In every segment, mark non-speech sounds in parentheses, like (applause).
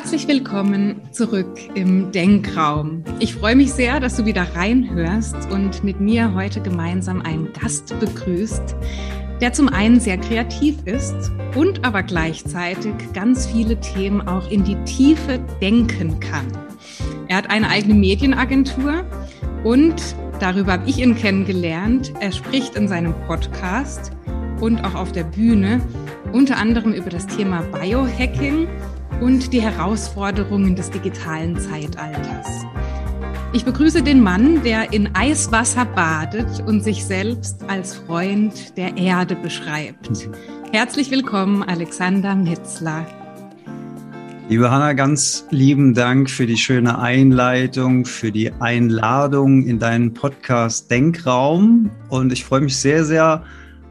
Herzlich willkommen zurück im Denkraum. Ich freue mich sehr, dass du wieder reinhörst und mit mir heute gemeinsam einen Gast begrüßt, der zum einen sehr kreativ ist und aber gleichzeitig ganz viele Themen auch in die Tiefe denken kann. Er hat eine eigene Medienagentur und darüber habe ich ihn kennengelernt. Er spricht in seinem Podcast und auch auf der Bühne unter anderem über das Thema Biohacking und die Herausforderungen des digitalen Zeitalters. Ich begrüße den Mann, der in Eiswasser badet und sich selbst als Freund der Erde beschreibt. (laughs) Herzlich willkommen, Alexander Metzler. Liebe Hanna, ganz lieben Dank für die schöne Einleitung, für die Einladung in deinen Podcast Denkraum. Und ich freue mich sehr, sehr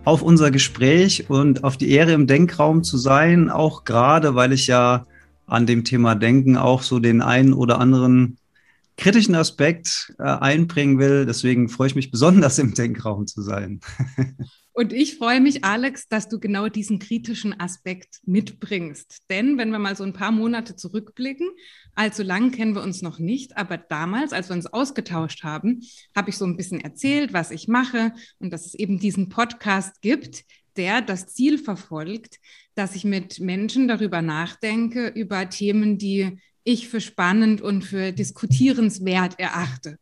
auf unser Gespräch und auf die Ehre im Denkraum zu sein, auch gerade, weil ich ja an dem Thema Denken auch so den einen oder anderen kritischen Aspekt äh, einbringen will. Deswegen freue ich mich besonders im Denkraum zu sein. (laughs) Und ich freue mich, Alex, dass du genau diesen kritischen Aspekt mitbringst. Denn wenn wir mal so ein paar Monate zurückblicken, allzu lang kennen wir uns noch nicht, aber damals, als wir uns ausgetauscht haben, habe ich so ein bisschen erzählt, was ich mache und dass es eben diesen Podcast gibt, der das Ziel verfolgt, dass ich mit Menschen darüber nachdenke, über Themen, die ich für spannend und für diskutierenswert erachte.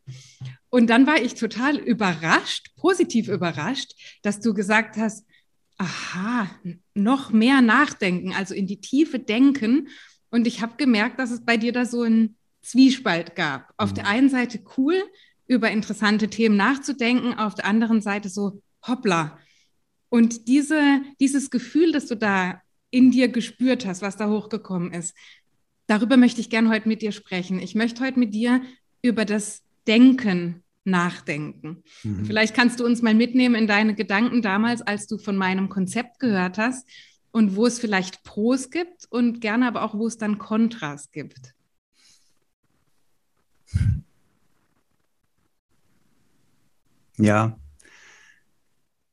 Und dann war ich total überrascht, positiv überrascht, dass du gesagt hast, aha, noch mehr nachdenken, also in die Tiefe denken. Und ich habe gemerkt, dass es bei dir da so einen Zwiespalt gab. Auf mhm. der einen Seite cool, über interessante Themen nachzudenken, auf der anderen Seite so, hoppla. Und diese, dieses Gefühl, das du da in dir gespürt hast, was da hochgekommen ist. Darüber möchte ich gerne heute mit dir sprechen. Ich möchte heute mit dir über das Denken nachdenken. Mhm. Vielleicht kannst du uns mal mitnehmen in deine Gedanken damals, als du von meinem Konzept gehört hast und wo es vielleicht Pros gibt und gerne aber auch, wo es dann Kontras gibt. Ja,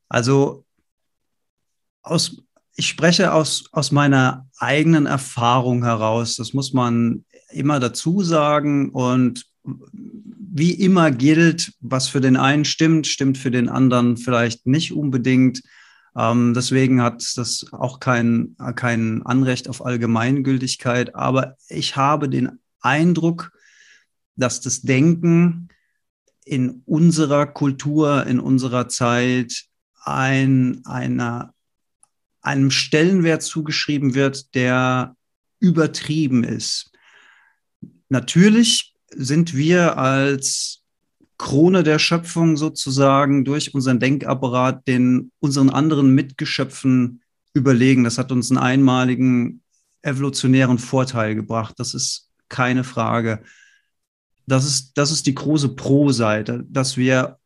also aus ich spreche aus, aus meiner eigenen Erfahrung heraus. Das muss man immer dazu sagen. Und wie immer gilt, was für den einen stimmt, stimmt für den anderen vielleicht nicht unbedingt. Ähm, deswegen hat das auch kein, kein Anrecht auf Allgemeingültigkeit. Aber ich habe den Eindruck, dass das Denken in unserer Kultur, in unserer Zeit ein, einer einem Stellenwert zugeschrieben wird, der übertrieben ist. Natürlich sind wir als Krone der Schöpfung sozusagen durch unseren Denkapparat den unseren anderen Mitgeschöpfen überlegen. Das hat uns einen einmaligen evolutionären Vorteil gebracht. Das ist keine Frage. Das ist, das ist die große Pro-Seite, dass wir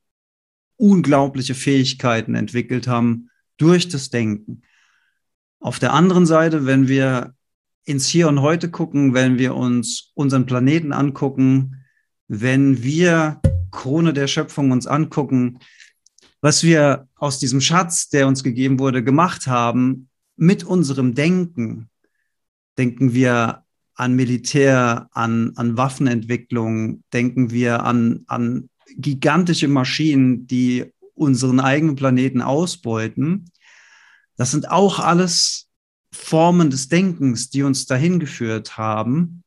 unglaubliche Fähigkeiten entwickelt haben durch das Denken. Auf der anderen Seite, wenn wir ins Hier und Heute gucken, wenn wir uns unseren Planeten angucken, wenn wir Krone der Schöpfung uns angucken, was wir aus diesem Schatz, der uns gegeben wurde, gemacht haben, mit unserem Denken, denken wir an Militär, an, an Waffenentwicklung, denken wir an, an gigantische Maschinen, die unseren eigenen Planeten ausbeuten, das sind auch alles Formen des Denkens, die uns dahin geführt haben.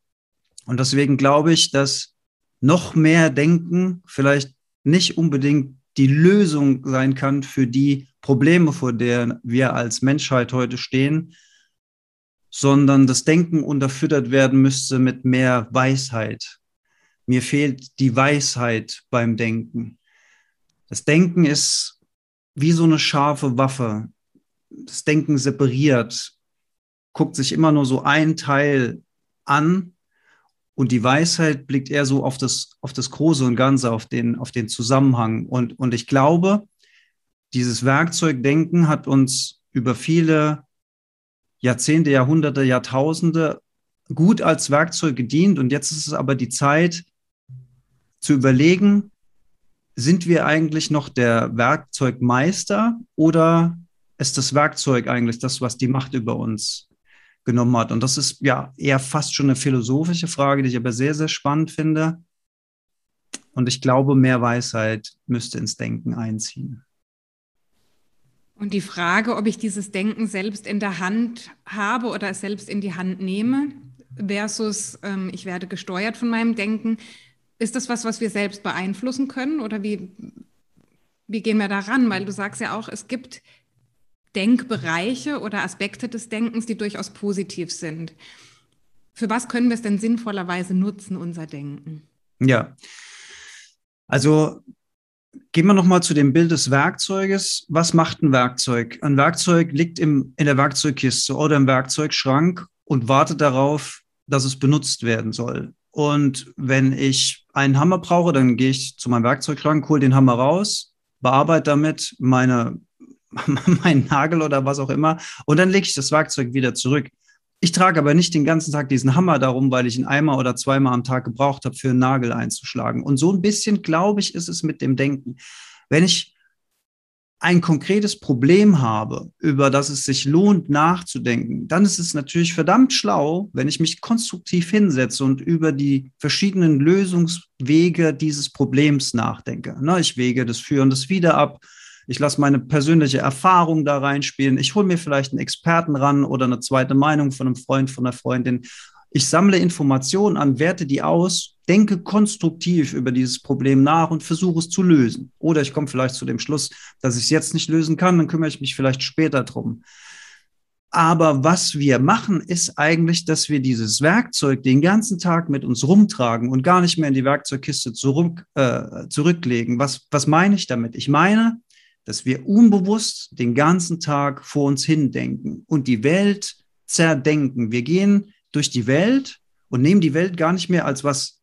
Und deswegen glaube ich, dass noch mehr Denken vielleicht nicht unbedingt die Lösung sein kann für die Probleme, vor denen wir als Menschheit heute stehen, sondern das Denken unterfüttert werden müsste mit mehr Weisheit. Mir fehlt die Weisheit beim Denken. Das Denken ist wie so eine scharfe Waffe das Denken separiert, guckt sich immer nur so ein Teil an und die Weisheit blickt eher so auf das, auf das Große und Ganze, auf den, auf den Zusammenhang. Und, und ich glaube, dieses Werkzeugdenken hat uns über viele Jahrzehnte, Jahrhunderte, Jahrtausende gut als Werkzeug gedient. Und jetzt ist es aber die Zeit zu überlegen, sind wir eigentlich noch der Werkzeugmeister oder ist das Werkzeug eigentlich das, was die Macht über uns genommen hat. Und das ist ja eher fast schon eine philosophische Frage, die ich aber sehr, sehr spannend finde. Und ich glaube, mehr Weisheit müsste ins Denken einziehen. Und die Frage, ob ich dieses Denken selbst in der Hand habe oder es selbst in die Hand nehme, versus ähm, ich werde gesteuert von meinem Denken, ist das was, was wir selbst beeinflussen können oder wie, wie gehen wir daran? Weil du sagst ja auch, es gibt Denkbereiche oder Aspekte des Denkens, die durchaus positiv sind. Für was können wir es denn sinnvollerweise nutzen, unser Denken? Ja, also gehen wir nochmal zu dem Bild des Werkzeuges. Was macht ein Werkzeug? Ein Werkzeug liegt im, in der Werkzeugkiste oder im Werkzeugschrank und wartet darauf, dass es benutzt werden soll. Und wenn ich einen Hammer brauche, dann gehe ich zu meinem Werkzeugschrank, hole den Hammer raus, bearbeite damit meine, (laughs) meinen Nagel oder was auch immer und dann lege ich das Werkzeug wieder zurück. Ich trage aber nicht den ganzen Tag diesen Hammer darum, weil ich ihn einmal oder zweimal am Tag gebraucht habe, für einen Nagel einzuschlagen. Und so ein bisschen, glaube ich, ist es mit dem Denken. Wenn ich ein konkretes Problem habe, über das es sich lohnt nachzudenken, dann ist es natürlich verdammt schlau, wenn ich mich konstruktiv hinsetze und über die verschiedenen Lösungswege dieses Problems nachdenke. ich wege das Für und das Wider ab ich lasse meine persönliche Erfahrung da reinspielen. Ich hole mir vielleicht einen Experten ran oder eine zweite Meinung von einem Freund, von einer Freundin. Ich sammle Informationen an, werte die aus, denke konstruktiv über dieses Problem nach und versuche es zu lösen. Oder ich komme vielleicht zu dem Schluss, dass ich es jetzt nicht lösen kann, dann kümmere ich mich vielleicht später drum. Aber was wir machen, ist eigentlich, dass wir dieses Werkzeug den ganzen Tag mit uns rumtragen und gar nicht mehr in die Werkzeugkiste zurück, äh, zurücklegen. Was, was meine ich damit? Ich meine, dass wir unbewusst den ganzen Tag vor uns hindenken und die Welt zerdenken. Wir gehen durch die Welt und nehmen die Welt gar nicht mehr als was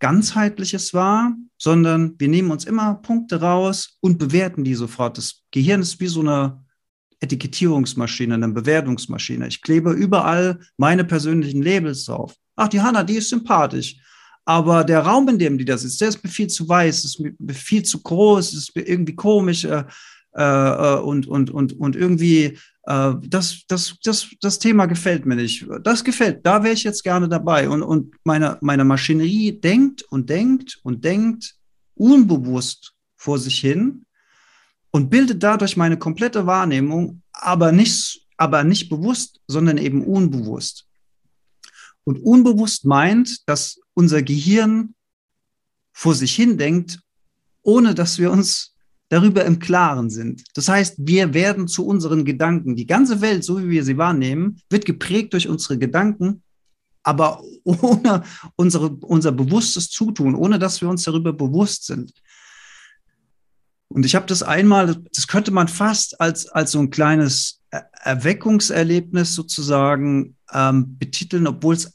ganzheitliches wahr, sondern wir nehmen uns immer Punkte raus und bewerten die sofort. Das Gehirn ist wie so eine Etikettierungsmaschine, eine Bewertungsmaschine. Ich klebe überall meine persönlichen Labels drauf. Ach, die Hanna, die ist sympathisch. Aber der Raum, in dem die das ist, der ist mir viel zu weiß, ist mir viel zu groß, ist mir irgendwie komisch äh, äh, und, und, und, und irgendwie äh, das, das, das, das Thema gefällt mir nicht. Das gefällt, da wäre ich jetzt gerne dabei. Und, und meine, meine Maschinerie denkt und denkt und denkt unbewusst vor sich hin und bildet dadurch meine komplette Wahrnehmung, aber nicht, aber nicht bewusst, sondern eben unbewusst. Und unbewusst meint, dass unser Gehirn vor sich hin denkt, ohne dass wir uns darüber im Klaren sind. Das heißt, wir werden zu unseren Gedanken. Die ganze Welt, so wie wir sie wahrnehmen, wird geprägt durch unsere Gedanken, aber ohne unsere, unser bewusstes Zutun, ohne dass wir uns darüber bewusst sind. Und ich habe das einmal, das könnte man fast als, als so ein kleines Erweckungserlebnis sozusagen ähm, betiteln, obwohl es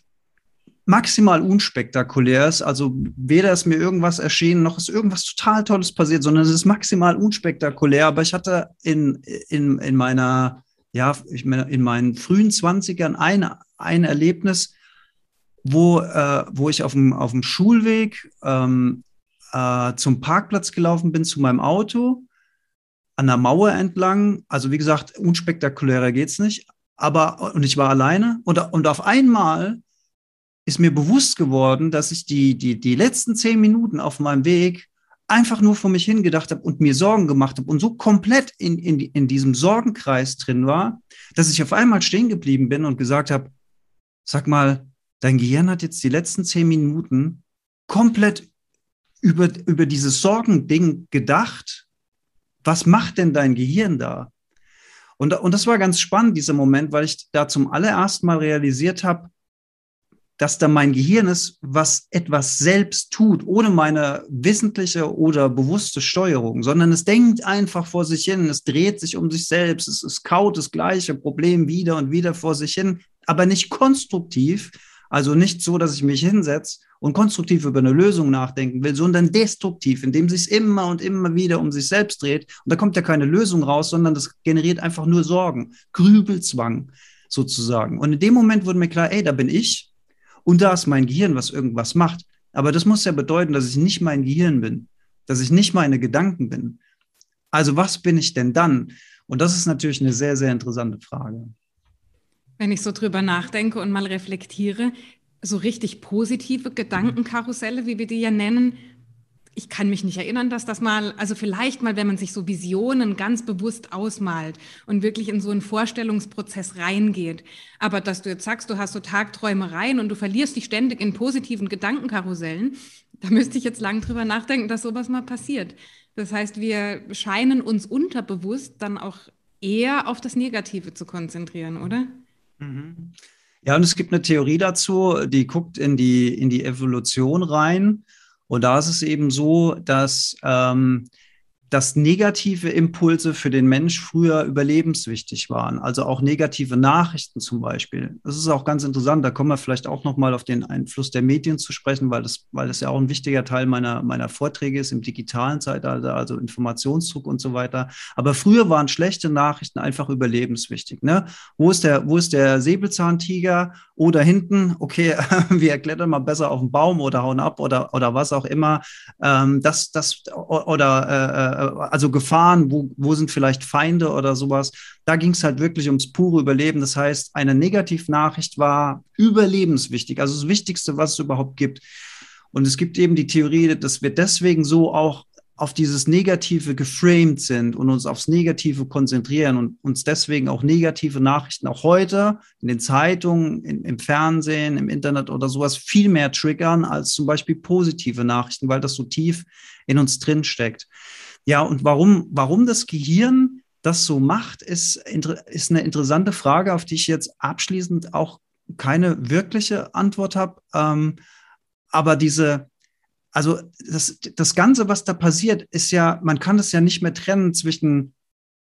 maximal unspektakulär ist. Also weder ist mir irgendwas erschienen, noch ist irgendwas total Tolles passiert, sondern es ist maximal unspektakulär. Aber ich hatte in, in, in meiner, ja, ich meine, in meinen frühen Zwanzigern ein, ein Erlebnis, wo, äh, wo ich auf dem, auf dem Schulweg ähm, äh, zum Parkplatz gelaufen bin, zu meinem Auto, an der Mauer entlang. Also wie gesagt, unspektakulärer geht's nicht. Aber, und ich war alleine. Und, und auf einmal ist mir bewusst geworden, dass ich die, die, die letzten zehn Minuten auf meinem Weg einfach nur vor mich hingedacht habe und mir Sorgen gemacht habe und so komplett in, in, in diesem Sorgenkreis drin war, dass ich auf einmal stehen geblieben bin und gesagt habe, sag mal, dein Gehirn hat jetzt die letzten zehn Minuten komplett über, über dieses Sorgending gedacht. Was macht denn dein Gehirn da? Und, und das war ganz spannend, dieser Moment, weil ich da zum allerersten Mal realisiert habe, dass da mein Gehirn ist, was etwas selbst tut, ohne meine wissentliche oder bewusste Steuerung, sondern es denkt einfach vor sich hin, es dreht sich um sich selbst, es, es kaut das gleiche Problem wieder und wieder vor sich hin, aber nicht konstruktiv, also nicht so, dass ich mich hinsetze und konstruktiv über eine Lösung nachdenken will, sondern destruktiv, indem sich es immer und immer wieder um sich selbst dreht. Und da kommt ja keine Lösung raus, sondern das generiert einfach nur Sorgen, Grübelzwang sozusagen. Und in dem Moment wurde mir klar, ey, da bin ich, und da ist mein Gehirn, was irgendwas macht. Aber das muss ja bedeuten, dass ich nicht mein Gehirn bin, dass ich nicht meine Gedanken bin. Also was bin ich denn dann? Und das ist natürlich eine sehr, sehr interessante Frage. Wenn ich so drüber nachdenke und mal reflektiere, so richtig positive Gedankenkarusselle, wie wir die ja nennen, ich kann mich nicht erinnern, dass das mal, also vielleicht mal, wenn man sich so Visionen ganz bewusst ausmalt und wirklich in so einen Vorstellungsprozess reingeht. Aber dass du jetzt sagst, du hast so Tagträumereien und du verlierst dich ständig in positiven Gedankenkarussellen, da müsste ich jetzt lang drüber nachdenken, dass sowas mal passiert. Das heißt, wir scheinen uns unterbewusst dann auch eher auf das Negative zu konzentrieren, oder? Mhm. Ja, und es gibt eine Theorie dazu, die guckt in die, in die Evolution rein. Und da ist es eben so, dass ähm, dass negative Impulse für den Mensch früher überlebenswichtig waren. Also auch negative Nachrichten zum Beispiel. Das ist auch ganz interessant. Da kommen wir vielleicht auch nochmal auf den Einfluss der Medien zu sprechen, weil das, weil das ja auch ein wichtiger Teil meiner, meiner Vorträge ist im digitalen Zeitalter, also Informationsdruck und so weiter. Aber früher waren schlechte Nachrichten einfach überlebenswichtig. Ne? Wo ist der, wo ist der Säbelzahntiger? Oder hinten, okay, (laughs) wir klettern mal besser auf den Baum oder hauen ab oder, oder was auch immer. Ähm, das, das, oder äh, äh, also Gefahren, wo, wo sind vielleicht Feinde oder sowas. Da ging es halt wirklich ums pure Überleben. Das heißt, eine Negativnachricht war überlebenswichtig, also das Wichtigste, was es überhaupt gibt. Und es gibt eben die Theorie, dass wir deswegen so auch auf dieses Negative geframed sind und uns aufs Negative konzentrieren und uns deswegen auch negative Nachrichten auch heute in den Zeitungen, in, im Fernsehen, im Internet oder sowas viel mehr triggern als zum Beispiel positive Nachrichten, weil das so tief in uns drin steckt. Ja, und warum, warum das Gehirn das so macht, ist, ist eine interessante Frage, auf die ich jetzt abschließend auch keine wirkliche Antwort habe. Ähm, aber diese, also das, das Ganze, was da passiert, ist ja, man kann es ja nicht mehr trennen zwischen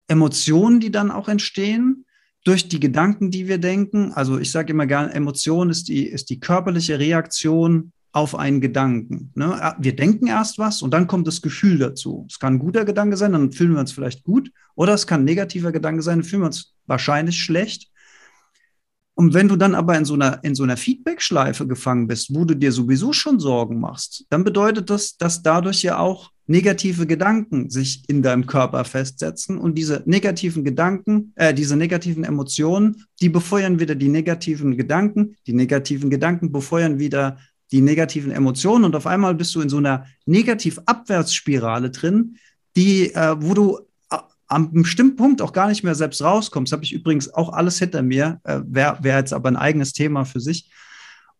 Emotionen, die dann auch entstehen, durch die Gedanken, die wir denken. Also ich sage immer gerne, Emotion ist die, ist die körperliche Reaktion auf einen Gedanken. Ne? Wir denken erst was und dann kommt das Gefühl dazu. Es kann ein guter Gedanke sein, dann fühlen wir uns vielleicht gut, oder es kann ein negativer Gedanke sein, dann fühlen wir uns wahrscheinlich schlecht. Und wenn du dann aber in so einer, in so einer Feedback-Schleife gefangen bist, wo du dir sowieso schon Sorgen machst, dann bedeutet das, dass dadurch ja auch negative Gedanken sich in deinem Körper festsetzen und diese negativen Gedanken, äh, diese negativen Emotionen, die befeuern wieder die negativen Gedanken, die negativen Gedanken befeuern wieder die negativen Emotionen und auf einmal bist du in so einer Negativ-Abwärtsspirale drin, die, äh, wo du äh, am bestimmten Punkt auch gar nicht mehr selbst rauskommst. Habe ich übrigens auch alles hinter mir, äh, wäre wär jetzt aber ein eigenes Thema für sich.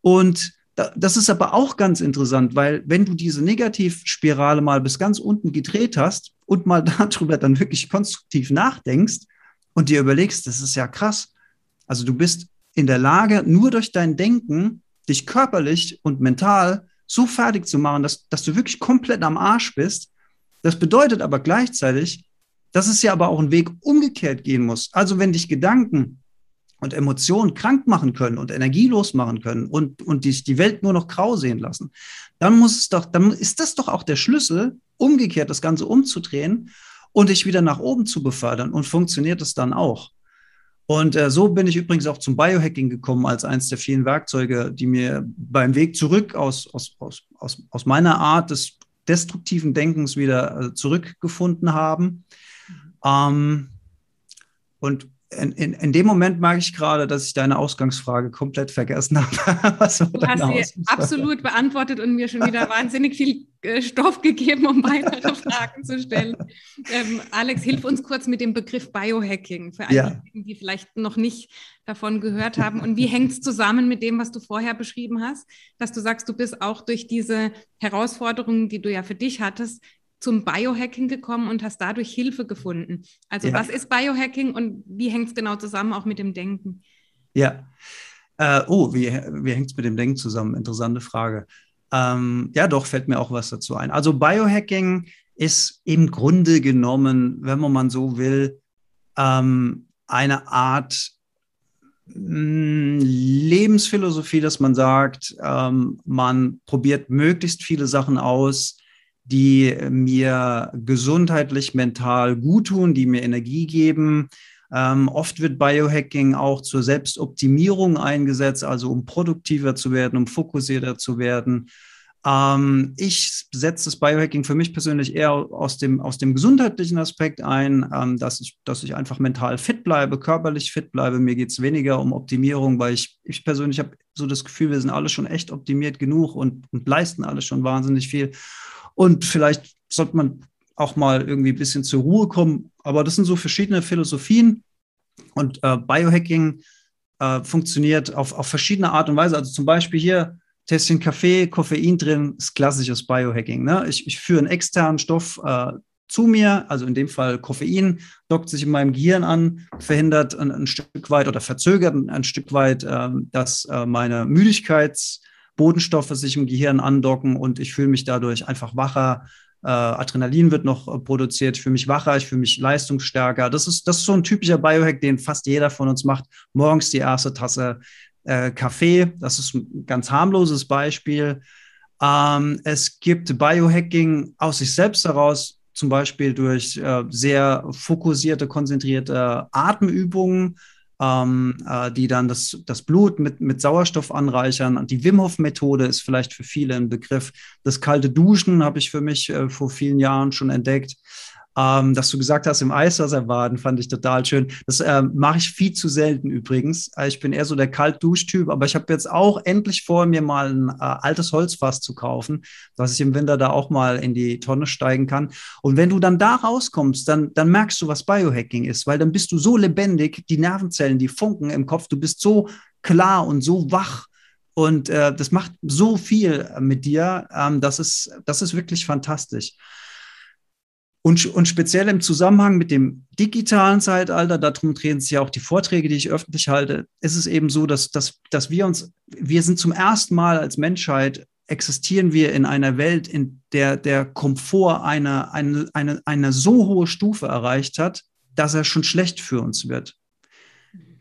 Und das ist aber auch ganz interessant, weil wenn du diese Negativspirale mal bis ganz unten gedreht hast und mal (laughs) darüber dann wirklich konstruktiv nachdenkst und dir überlegst, das ist ja krass. Also du bist in der Lage, nur durch dein Denken dich körperlich und mental so fertig zu machen, dass, dass du wirklich komplett am Arsch bist. Das bedeutet aber gleichzeitig, dass es ja aber auch einen Weg umgekehrt gehen muss. Also wenn dich Gedanken und Emotionen krank machen können und energielos machen können und, und dich die Welt nur noch grau sehen lassen, dann muss es doch, dann ist das doch auch der Schlüssel, umgekehrt das Ganze umzudrehen und dich wieder nach oben zu befördern. Und funktioniert es dann auch? Und äh, so bin ich übrigens auch zum Biohacking gekommen als eines der vielen Werkzeuge, die mir beim Weg zurück aus, aus, aus, aus, aus meiner Art des destruktiven Denkens wieder äh, zurückgefunden haben. Ähm, und in, in, in, dem Moment merke ich gerade, dass ich deine Ausgangsfrage komplett vergessen (laughs) habe. Was du hast sie absolut beantwortet und mir schon wieder (laughs) wahnsinnig viel äh, Stoff gegeben, um weitere (laughs) Fragen zu stellen. Ähm, Alex, hilf uns kurz mit dem Begriff Biohacking für alle, ja. die vielleicht noch nicht davon gehört haben. Und wie hängt es zusammen mit dem, was du vorher beschrieben hast, dass du sagst, du bist auch durch diese Herausforderungen, die du ja für dich hattest, zum Biohacking gekommen und hast dadurch Hilfe gefunden. Also ja. was ist Biohacking und wie hängt es genau zusammen auch mit dem Denken? Ja. Äh, oh, wie, wie hängt es mit dem Denken zusammen? Interessante Frage. Ähm, ja, doch, fällt mir auch was dazu ein. Also Biohacking ist im Grunde genommen, wenn man mal so will, ähm, eine Art mh, mm, Lebensphilosophie, dass man sagt, ähm, man probiert möglichst viele Sachen aus, die mir gesundheitlich, mental gut tun, die mir Energie geben. Ähm, oft wird Biohacking auch zur Selbstoptimierung eingesetzt, also um produktiver zu werden, um fokussierter zu werden. Ähm, ich setze das Biohacking für mich persönlich eher aus dem, aus dem gesundheitlichen Aspekt ein, ähm, dass, ich, dass ich einfach mental fit bleibe, körperlich fit bleibe. Mir geht es weniger um Optimierung, weil ich, ich persönlich habe so das Gefühl, wir sind alle schon echt optimiert genug und, und leisten alle schon wahnsinnig viel. Und vielleicht sollte man auch mal irgendwie ein bisschen zur Ruhe kommen. Aber das sind so verschiedene Philosophien. Und äh, Biohacking äh, funktioniert auf, auf verschiedene Art und Weise. Also zum Beispiel hier Tässchen Kaffee, Koffein drin, ist klassisches Biohacking. Ne? Ich, ich führe einen externen Stoff äh, zu mir, also in dem Fall Koffein, dockt sich in meinem Gehirn an, verhindert ein, ein Stück weit oder verzögert ein, ein Stück weit, äh, dass äh, meine Müdigkeitsbodenstoffe sich im Gehirn andocken und ich fühle mich dadurch einfach wacher, äh, Adrenalin wird noch äh, produziert, ich fühle mich wacher, ich fühle mich leistungsstärker. Das ist, das ist so ein typischer Biohack, den fast jeder von uns macht. Morgens die erste Tasse äh, Kaffee, das ist ein ganz harmloses Beispiel. Ähm, es gibt Biohacking aus sich selbst heraus, zum Beispiel durch äh, sehr fokussierte, konzentrierte Atemübungen ähm, äh, die dann das, das Blut mit, mit Sauerstoff anreichern. Die Wim Hof-Methode ist vielleicht für viele ein Begriff. Das kalte Duschen habe ich für mich äh, vor vielen Jahren schon entdeckt. Ähm, dass du gesagt hast, im Eiswasser baden, fand ich total schön. Das äh, mache ich viel zu selten übrigens. Äh, ich bin eher so der Kaltduschtyp, aber ich habe jetzt auch endlich vor, mir mal ein äh, altes Holzfass zu kaufen, dass ich im Winter da auch mal in die Tonne steigen kann. Und wenn du dann da rauskommst, dann, dann merkst du, was Biohacking ist, weil dann bist du so lebendig, die Nervenzellen, die funken im Kopf, du bist so klar und so wach. Und äh, das macht so viel mit dir. Ähm, das, ist, das ist wirklich fantastisch. Und, und speziell im Zusammenhang mit dem digitalen Zeitalter, darum drehen sich ja auch die Vorträge, die ich öffentlich halte, ist es eben so, dass, dass, dass wir uns, wir sind zum ersten Mal als Menschheit, existieren wir in einer Welt, in der der Komfort eine, eine, eine, eine so hohe Stufe erreicht hat, dass er schon schlecht für uns wird.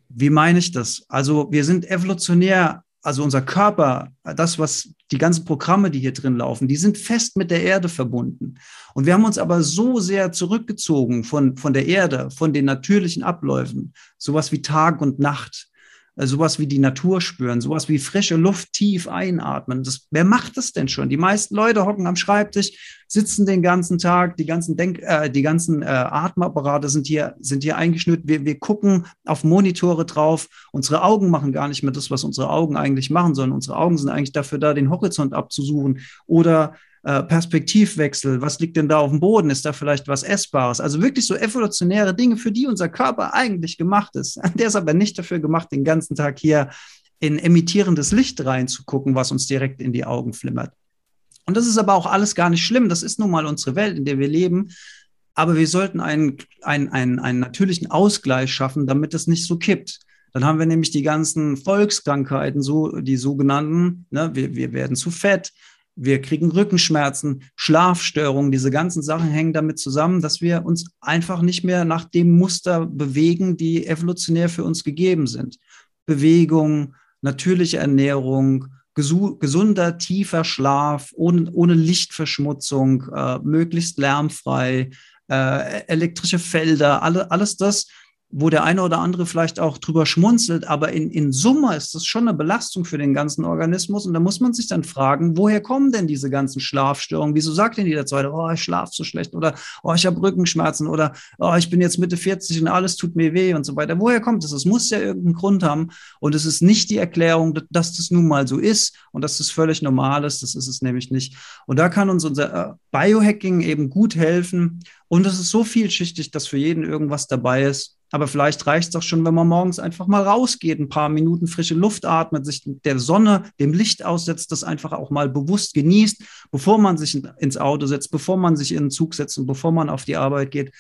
Wie meine ich das? Also wir sind evolutionär also unser Körper, das, was die ganzen Programme, die hier drin laufen, die sind fest mit der Erde verbunden. Und wir haben uns aber so sehr zurückgezogen von, von der Erde, von den natürlichen Abläufen, sowas wie Tag und Nacht, sowas wie die Natur spüren, sowas wie frische Luft tief einatmen. Das, wer macht das denn schon? Die meisten Leute hocken am Schreibtisch, sitzen den ganzen Tag, die ganzen Denk, äh, die ganzen äh, Atemapparate sind hier, sind hier eingeschnürt. Wir, wir gucken auf Monitore drauf. Unsere Augen machen gar nicht mehr das, was unsere Augen eigentlich machen, sondern unsere Augen sind eigentlich dafür da, den Horizont abzusuchen oder äh, Perspektivwechsel, was liegt denn da auf dem Boden? Ist da vielleicht was Essbares? Also wirklich so evolutionäre Dinge, für die unser Körper eigentlich gemacht ist. (laughs) Der ist aber nicht dafür gemacht, den ganzen Tag hier in emittierendes Licht reinzugucken, was uns direkt in die Augen flimmert. Und das ist aber auch alles gar nicht schlimm. Das ist nun mal unsere Welt, in der wir leben. Aber wir sollten einen, einen, einen, einen natürlichen Ausgleich schaffen, damit es nicht so kippt. Dann haben wir nämlich die ganzen Volkskrankheiten, so die sogenannten. Ne? Wir, wir werden zu fett, wir kriegen Rückenschmerzen, Schlafstörungen, diese ganzen Sachen hängen damit zusammen, dass wir uns einfach nicht mehr nach dem Muster bewegen, die evolutionär für uns gegeben sind. Bewegung, natürliche Ernährung, gesunder, tiefer Schlaf, ohne, ohne Lichtverschmutzung, äh, möglichst lärmfrei, äh, elektrische Felder, alle, alles das wo der eine oder andere vielleicht auch drüber schmunzelt, aber in, in Summe ist das schon eine Belastung für den ganzen Organismus. Und da muss man sich dann fragen, woher kommen denn diese ganzen Schlafstörungen? Wieso sagt denn jeder Zweite, oh, ich schlafe so schlecht oder oh, ich habe Rückenschmerzen oder oh, ich bin jetzt Mitte 40 und alles tut mir weh und so weiter. Woher kommt das? Es muss ja irgendeinen Grund haben. Und es ist nicht die Erklärung, dass das nun mal so ist und dass das völlig normal ist. Das ist es nämlich nicht. Und da kann uns unser äh, Biohacking eben gut helfen. Und es ist so vielschichtig, dass für jeden irgendwas dabei ist. Aber vielleicht reicht es doch schon, wenn man morgens einfach mal rausgeht, ein paar Minuten frische Luft atmet, sich der Sonne, dem Licht aussetzt, das einfach auch mal bewusst genießt, bevor man sich ins Auto setzt, bevor man sich in den Zug setzt und bevor man auf die Arbeit geht,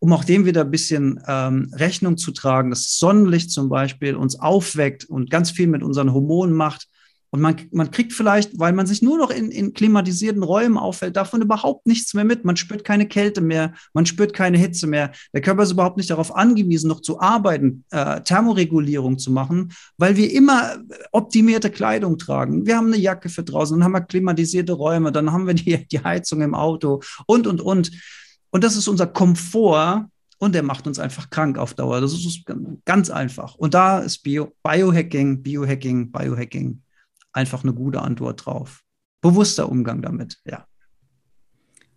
um auch dem wieder ein bisschen ähm, Rechnung zu tragen, dass Sonnenlicht zum Beispiel uns aufweckt und ganz viel mit unseren Hormonen macht und man, man kriegt vielleicht, weil man sich nur noch in, in klimatisierten Räumen auffällt, davon überhaupt nichts mehr mit. Man spürt keine Kälte mehr, man spürt keine Hitze mehr. Der Körper ist überhaupt nicht darauf angewiesen, noch zu arbeiten, äh, Thermoregulierung zu machen, weil wir immer optimierte Kleidung tragen. Wir haben eine Jacke für draußen, dann haben wir klimatisierte Räume, dann haben wir die, (laughs) die Heizung im Auto und, und, und. Und das ist unser Komfort, und der macht uns einfach krank auf Dauer. Das ist ganz einfach. Und da ist Bio, Biohacking, Biohacking, Biohacking einfach eine gute Antwort drauf. bewusster Umgang damit, ja.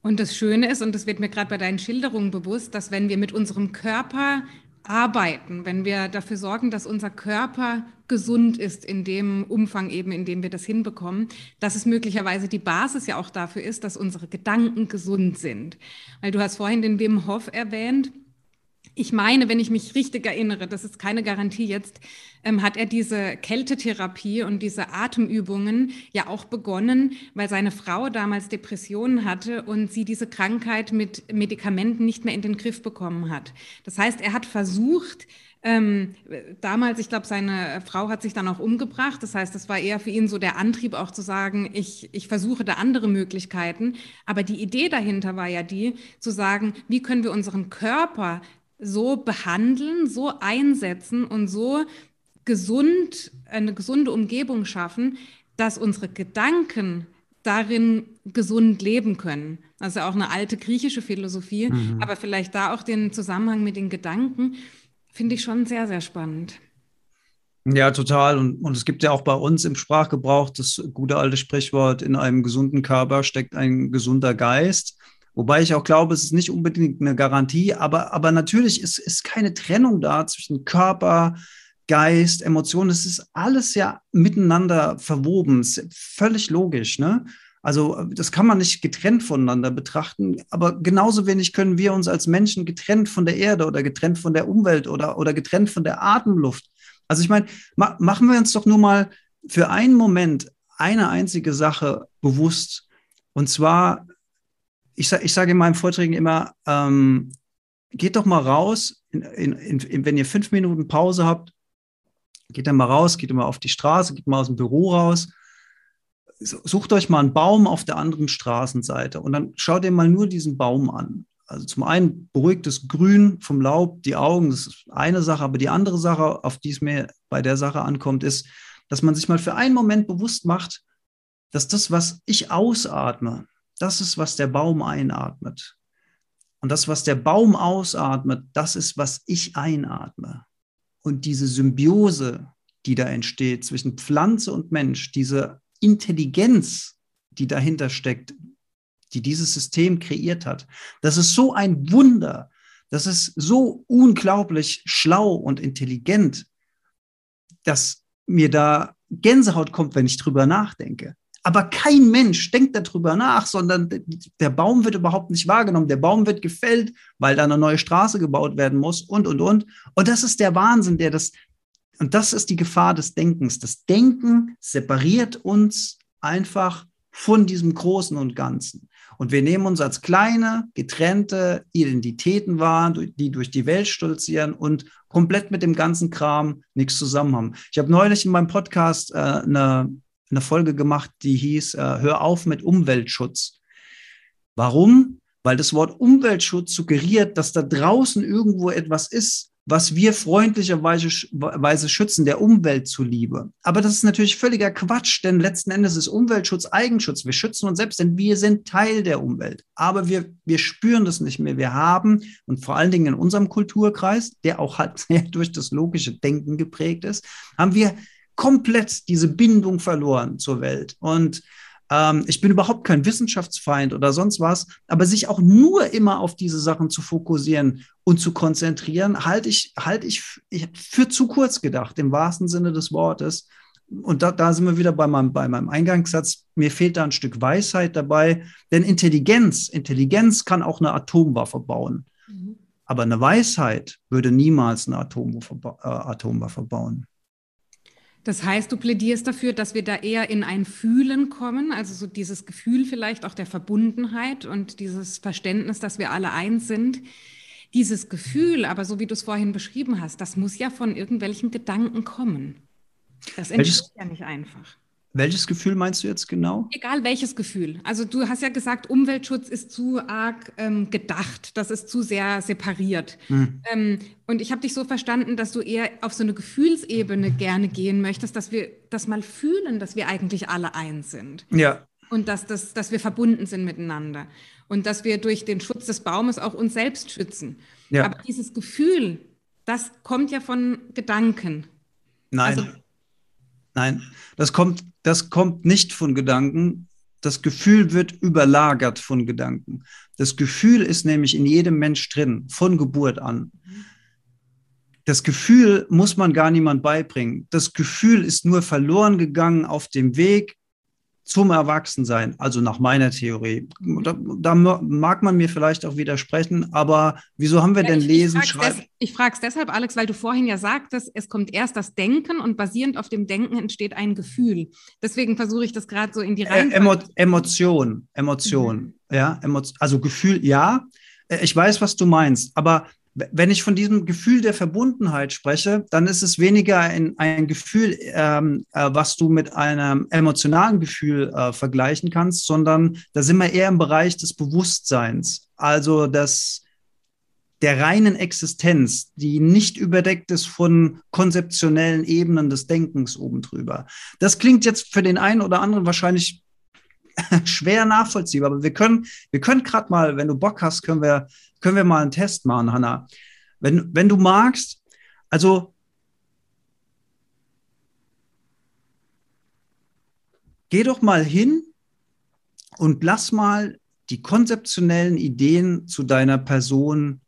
Und das Schöne ist, und das wird mir gerade bei deinen Schilderungen bewusst, dass wenn wir mit unserem Körper arbeiten, wenn wir dafür sorgen, dass unser Körper gesund ist in dem Umfang eben, in dem wir das hinbekommen, dass es möglicherweise die Basis ja auch dafür ist, dass unsere Gedanken gesund sind. Weil du hast vorhin den Wim Hof erwähnt ich meine, wenn ich mich richtig erinnere, das ist keine Garantie jetzt, ähm, hat er diese Kältetherapie und diese Atemübungen ja auch begonnen, weil seine Frau damals Depressionen hatte und sie diese Krankheit mit Medikamenten nicht mehr in den Griff bekommen hat. Das heißt, er hat versucht, ähm, damals, ich glaube, seine Frau hat sich dann auch umgebracht. Das heißt, das war eher für ihn so der Antrieb, auch zu sagen, ich, ich versuche da andere Möglichkeiten. Aber die Idee dahinter war ja die, zu sagen, wie können wir unseren Körper so behandeln, so einsetzen und so gesund, eine gesunde Umgebung schaffen, dass unsere Gedanken darin gesund leben können. Also auch eine alte griechische Philosophie, mhm. aber vielleicht da auch den Zusammenhang mit den Gedanken, finde ich schon sehr, sehr spannend. Ja, total. Und, und es gibt ja auch bei uns im Sprachgebrauch das gute alte Sprichwort, in einem gesunden Körper steckt ein gesunder Geist. Wobei ich auch glaube, es ist nicht unbedingt eine Garantie, aber, aber natürlich ist, ist keine Trennung da zwischen Körper, Geist, Emotionen. Es ist alles ja miteinander verwoben. Ist völlig logisch, ne? Also das kann man nicht getrennt voneinander betrachten, aber genauso wenig können wir uns als Menschen getrennt von der Erde oder getrennt von der Umwelt oder, oder getrennt von der Atemluft. Also ich meine, ma machen wir uns doch nur mal für einen Moment eine einzige Sache bewusst. Und zwar ich, ich sage in meinen Vorträgen immer, ähm, geht doch mal raus, in, in, in, wenn ihr fünf Minuten Pause habt, geht dann mal raus, geht mal auf die Straße, geht mal aus dem Büro raus, sucht euch mal einen Baum auf der anderen Straßenseite und dann schaut ihr mal nur diesen Baum an. Also zum einen beruhigt das Grün vom Laub die Augen, das ist eine Sache, aber die andere Sache, auf die es mir bei der Sache ankommt, ist, dass man sich mal für einen Moment bewusst macht, dass das, was ich ausatme, das ist, was der Baum einatmet. Und das, was der Baum ausatmet, das ist, was ich einatme. Und diese Symbiose, die da entsteht zwischen Pflanze und Mensch, diese Intelligenz, die dahinter steckt, die dieses System kreiert hat, das ist so ein Wunder. Das ist so unglaublich schlau und intelligent, dass mir da Gänsehaut kommt, wenn ich drüber nachdenke. Aber kein Mensch denkt darüber nach, sondern der Baum wird überhaupt nicht wahrgenommen. Der Baum wird gefällt, weil da eine neue Straße gebaut werden muss und, und, und. Und das ist der Wahnsinn, der das, und das ist die Gefahr des Denkens. Das Denken separiert uns einfach von diesem Großen und Ganzen. Und wir nehmen uns als kleine, getrennte Identitäten wahr, die durch die Welt stolzieren und komplett mit dem ganzen Kram nichts zusammen haben. Ich habe neulich in meinem Podcast äh, eine eine Folge gemacht, die hieß äh, Hör auf mit Umweltschutz. Warum? Weil das Wort Umweltschutz suggeriert, dass da draußen irgendwo etwas ist, was wir freundlicherweise schützen, der Umwelt zuliebe. Aber das ist natürlich völliger Quatsch, denn letzten Endes ist Umweltschutz Eigenschutz. Wir schützen uns selbst, denn wir sind Teil der Umwelt. Aber wir, wir spüren das nicht mehr. Wir haben, und vor allen Dingen in unserem Kulturkreis, der auch halt (laughs) sehr durch das logische Denken geprägt ist, haben wir komplett diese Bindung verloren zur Welt. Und ähm, ich bin überhaupt kein Wissenschaftsfeind oder sonst was, aber sich auch nur immer auf diese Sachen zu fokussieren und zu konzentrieren, halte ich, halte ich für zu kurz gedacht, im wahrsten Sinne des Wortes. Und da, da sind wir wieder bei meinem, bei meinem Eingangssatz. Mir fehlt da ein Stück Weisheit dabei, denn Intelligenz, Intelligenz kann auch eine Atomwaffe bauen. Mhm. Aber eine Weisheit würde niemals eine Atomwaffe, äh, Atomwaffe bauen. Das heißt, du plädierst dafür, dass wir da eher in ein Fühlen kommen, also so dieses Gefühl vielleicht auch der Verbundenheit und dieses Verständnis, dass wir alle eins sind. Dieses Gefühl, aber so wie du es vorhin beschrieben hast, das muss ja von irgendwelchen Gedanken kommen. Das entsteht ja nicht einfach. Welches Gefühl meinst du jetzt genau? Egal welches Gefühl. Also du hast ja gesagt, Umweltschutz ist zu arg ähm, gedacht, das ist zu sehr separiert. Mhm. Ähm, und ich habe dich so verstanden, dass du eher auf so eine Gefühlsebene gerne gehen möchtest, dass wir das mal fühlen, dass wir eigentlich alle eins sind. Ja. Und dass, das, dass wir verbunden sind miteinander. Und dass wir durch den Schutz des Baumes auch uns selbst schützen. Ja. Aber dieses Gefühl, das kommt ja von Gedanken. Nein. Also, Nein, das kommt, das kommt nicht von Gedanken. Das Gefühl wird überlagert von Gedanken. Das Gefühl ist nämlich in jedem Mensch drin, von Geburt an. Das Gefühl muss man gar niemand beibringen. Das Gefühl ist nur verloren gegangen auf dem Weg zum Erwachsensein, also nach meiner Theorie. Da, da, mag man mir vielleicht auch widersprechen, aber wieso haben wir ja, denn ich, Lesen, ich Schreiben? Des, ich frage es deshalb, Alex, weil du vorhin ja sagtest, es kommt erst das Denken und basierend auf dem Denken entsteht ein Gefühl. Deswegen versuche ich das gerade so in die Reihe. Äh, Emo Emotion, Emotion, mhm. ja, Emo also Gefühl, ja. Ich weiß, was du meinst, aber wenn ich von diesem Gefühl der Verbundenheit spreche, dann ist es weniger ein, ein Gefühl, ähm, äh, was du mit einem emotionalen Gefühl äh, vergleichen kannst, sondern da sind wir eher im Bereich des Bewusstseins, also des, der reinen Existenz, die nicht überdeckt ist von konzeptionellen Ebenen des Denkens oben drüber. Das klingt jetzt für den einen oder anderen wahrscheinlich (laughs) schwer nachvollziehbar, aber wir können, wir können gerade mal, wenn du Bock hast, können wir können wir mal einen Test machen, Hanna. Wenn, wenn du magst, also geh doch mal hin und lass mal die konzeptionellen Ideen zu deiner Person,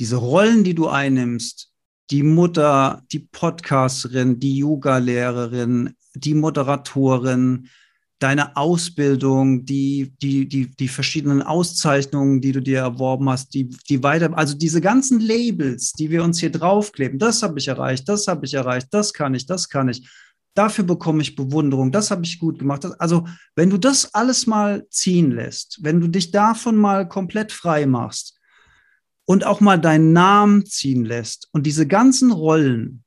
diese Rollen, die du einnimmst, die Mutter, die Podcasterin, die Yoga-Lehrerin, die Moderatorin, deine Ausbildung, die, die, die, die verschiedenen Auszeichnungen, die du dir erworben hast, die, die weiter, also diese ganzen Labels, die wir uns hier draufkleben, das habe ich erreicht, das habe ich erreicht, das kann ich, das kann ich, dafür bekomme ich Bewunderung, das habe ich gut gemacht. Also, wenn du das alles mal ziehen lässt, wenn du dich davon mal komplett frei machst und auch mal deinen Namen ziehen lässt und diese ganzen Rollen,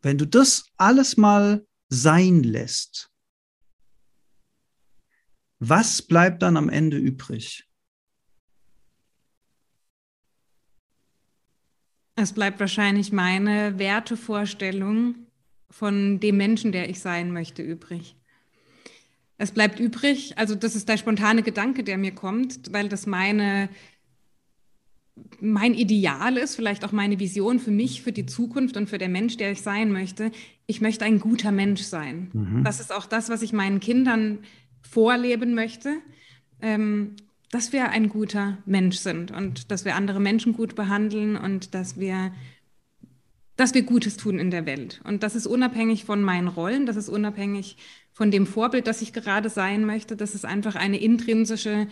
wenn du das alles mal sein lässt, was bleibt dann am Ende übrig? Es bleibt wahrscheinlich meine Wertevorstellung von dem Menschen, der ich sein möchte, übrig. Es bleibt übrig, also das ist der spontane Gedanke, der mir kommt, weil das meine, mein Ideal ist, vielleicht auch meine Vision für mich, für die Zukunft und für den Mensch, der ich sein möchte. Ich möchte ein guter Mensch sein. Mhm. Das ist auch das, was ich meinen Kindern vorleben möchte, ähm, dass wir ein guter Mensch sind und dass wir andere Menschen gut behandeln und dass wir, dass wir Gutes tun in der Welt. Und das ist unabhängig von meinen Rollen, das ist unabhängig von dem Vorbild, das ich gerade sein möchte. Das ist einfach eine intrinsische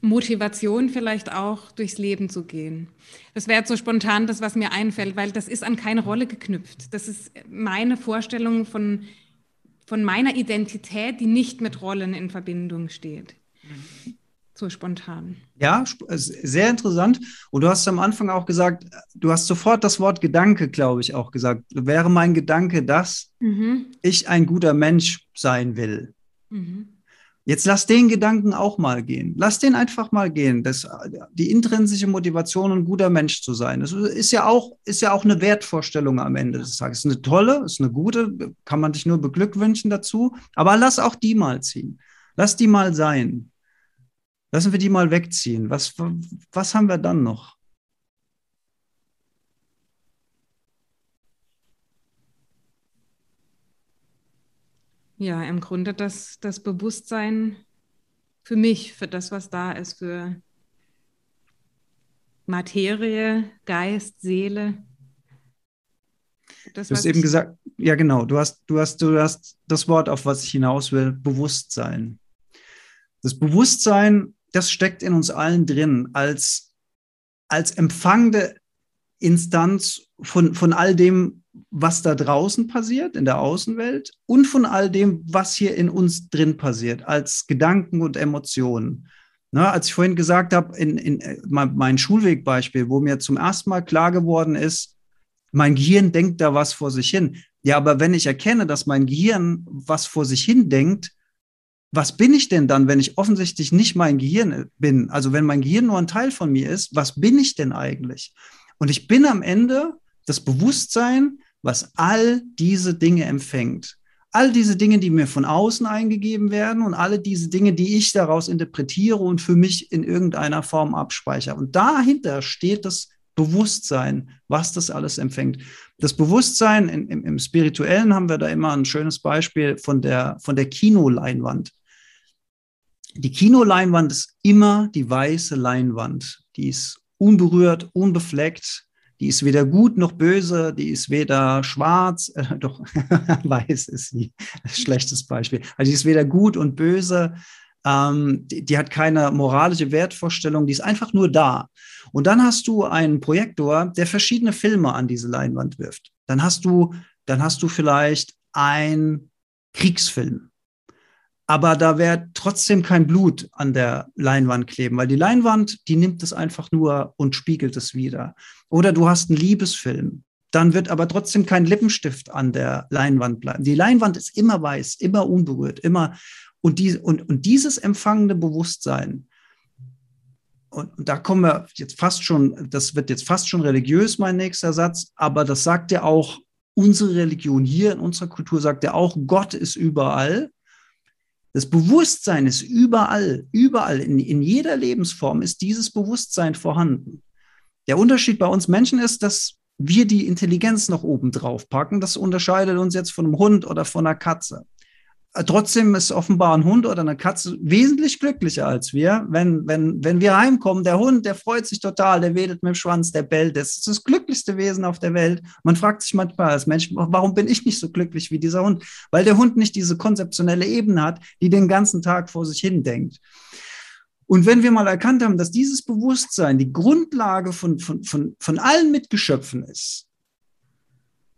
Motivation vielleicht auch durchs Leben zu gehen. Das wäre jetzt so spontan das, was mir einfällt, weil das ist an keine Rolle geknüpft. Das ist meine Vorstellung von von meiner Identität, die nicht mit Rollen in Verbindung steht. So spontan. Ja, sehr interessant. Und du hast am Anfang auch gesagt, du hast sofort das Wort Gedanke, glaube ich, auch gesagt. Wäre mein Gedanke, dass mhm. ich ein guter Mensch sein will. Mhm. Jetzt lass den Gedanken auch mal gehen. Lass den einfach mal gehen. Das, die intrinsische Motivation, ein guter Mensch zu sein. Das ist ja auch, ist ja auch eine Wertvorstellung am Ende des Tages. Ist eine tolle, ist eine gute, kann man dich nur beglückwünschen dazu. Aber lass auch die mal ziehen. Lass die mal sein. Lassen wir die mal wegziehen. Was, was haben wir dann noch? Ja, im Grunde das, das Bewusstsein für mich, für das, was da ist, für Materie, Geist, Seele. Das, du hast eben gesagt, ja genau, du hast, du hast, du hast das Wort, auf was ich hinaus will, Bewusstsein. Das Bewusstsein, das steckt in uns allen drin, als, als empfangende Instanz von, von all dem, was da draußen passiert, in der Außenwelt und von all dem, was hier in uns drin passiert, als Gedanken und Emotionen. Na, als ich vorhin gesagt habe, in, in äh, mein Schulwegbeispiel, wo mir zum ersten Mal klar geworden ist, mein Gehirn denkt da was vor sich hin. Ja, aber wenn ich erkenne, dass mein Gehirn was vor sich hin denkt, was bin ich denn dann, wenn ich offensichtlich nicht mein Gehirn bin? Also wenn mein Gehirn nur ein Teil von mir ist, was bin ich denn eigentlich? Und ich bin am Ende das Bewusstsein, was all diese Dinge empfängt. All diese Dinge, die mir von außen eingegeben werden und alle diese Dinge, die ich daraus interpretiere und für mich in irgendeiner Form abspeichere. Und dahinter steht das Bewusstsein, was das alles empfängt. Das Bewusstsein in, im, im, Spirituellen haben wir da immer ein schönes Beispiel von der, von der Kinoleinwand. Die Kinoleinwand ist immer die weiße Leinwand. Die ist unberührt, unbefleckt. Die ist weder gut noch böse, die ist weder schwarz, äh, (laughs) doch (laughs) weiß ist sie, schlechtes Beispiel. Also die ist weder gut und böse, ähm, die, die, hat keine moralische Wertvorstellung, die ist einfach nur da. Und dann hast du einen Projektor, der verschiedene Filme an diese Leinwand wirft. Dann hast du, dann hast du vielleicht einen Kriegsfilm. Aber da wird trotzdem kein Blut an der Leinwand kleben, weil die Leinwand, die nimmt es einfach nur und spiegelt es wieder. Oder du hast einen Liebesfilm, dann wird aber trotzdem kein Lippenstift an der Leinwand bleiben. Die Leinwand ist immer weiß, immer unberührt, immer und, die, und, und dieses empfangende Bewusstsein, und da kommen wir jetzt fast schon, das wird jetzt fast schon religiös, mein nächster Satz, aber das sagt ja auch unsere Religion hier in unserer Kultur, sagt ja auch, Gott ist überall. Das Bewusstsein ist überall, überall, in, in jeder Lebensform ist dieses Bewusstsein vorhanden. Der Unterschied bei uns Menschen ist, dass wir die Intelligenz noch oben drauf packen. Das unterscheidet uns jetzt von einem Hund oder von einer Katze. Äh, trotzdem ist offenbar ein Hund oder eine Katze wesentlich glücklicher als wir. Wenn, wenn, wenn wir heimkommen, der Hund, der freut sich total, der wedelt mit dem Schwanz, der bellt. Das ist das glücklichste Wesen auf der Welt. Man fragt sich manchmal als Mensch, warum bin ich nicht so glücklich wie dieser Hund? Weil der Hund nicht diese konzeptionelle Ebene hat, die den ganzen Tag vor sich hin denkt. Und wenn wir mal erkannt haben, dass dieses Bewusstsein die Grundlage von, von, von, von allen Mitgeschöpfen ist,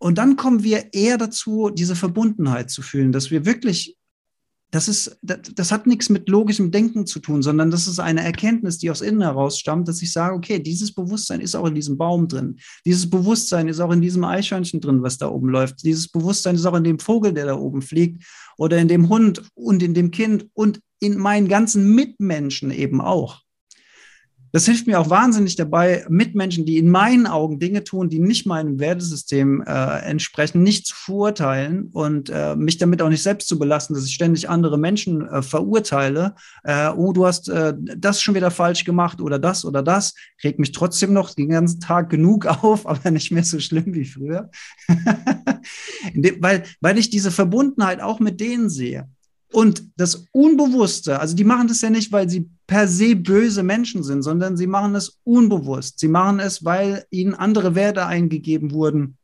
und dann kommen wir eher dazu, diese Verbundenheit zu fühlen, dass wir wirklich, das ist, das, das, hat nichts mit logischem Denken zu tun, sondern das ist eine Erkenntnis, die aus innen heraus stammt, dass ich sage, okay, dieses Bewusstsein ist auch in diesem Baum drin. Dieses Bewusstsein ist auch in diesem Eichhörnchen drin, was da oben läuft. Dieses Bewusstsein ist auch in dem Vogel, der da oben fliegt oder in dem Hund und in dem Kind und in meinen ganzen Mitmenschen eben auch. Das hilft mir auch wahnsinnig dabei, Mitmenschen, die in meinen Augen Dinge tun, die nicht meinem Wertesystem äh, entsprechen, nicht zu verurteilen und äh, mich damit auch nicht selbst zu belasten, dass ich ständig andere Menschen äh, verurteile. Äh, oh, du hast äh, das schon wieder falsch gemacht oder das oder das. Regt mich trotzdem noch den ganzen Tag genug (laughs) auf, aber nicht mehr so schlimm wie früher. (laughs) weil, weil ich diese Verbundenheit auch mit denen sehe. Und das Unbewusste, also die machen das ja nicht, weil sie per se böse Menschen sind, sondern sie machen es unbewusst. Sie machen es, weil ihnen andere Werte eingegeben wurden.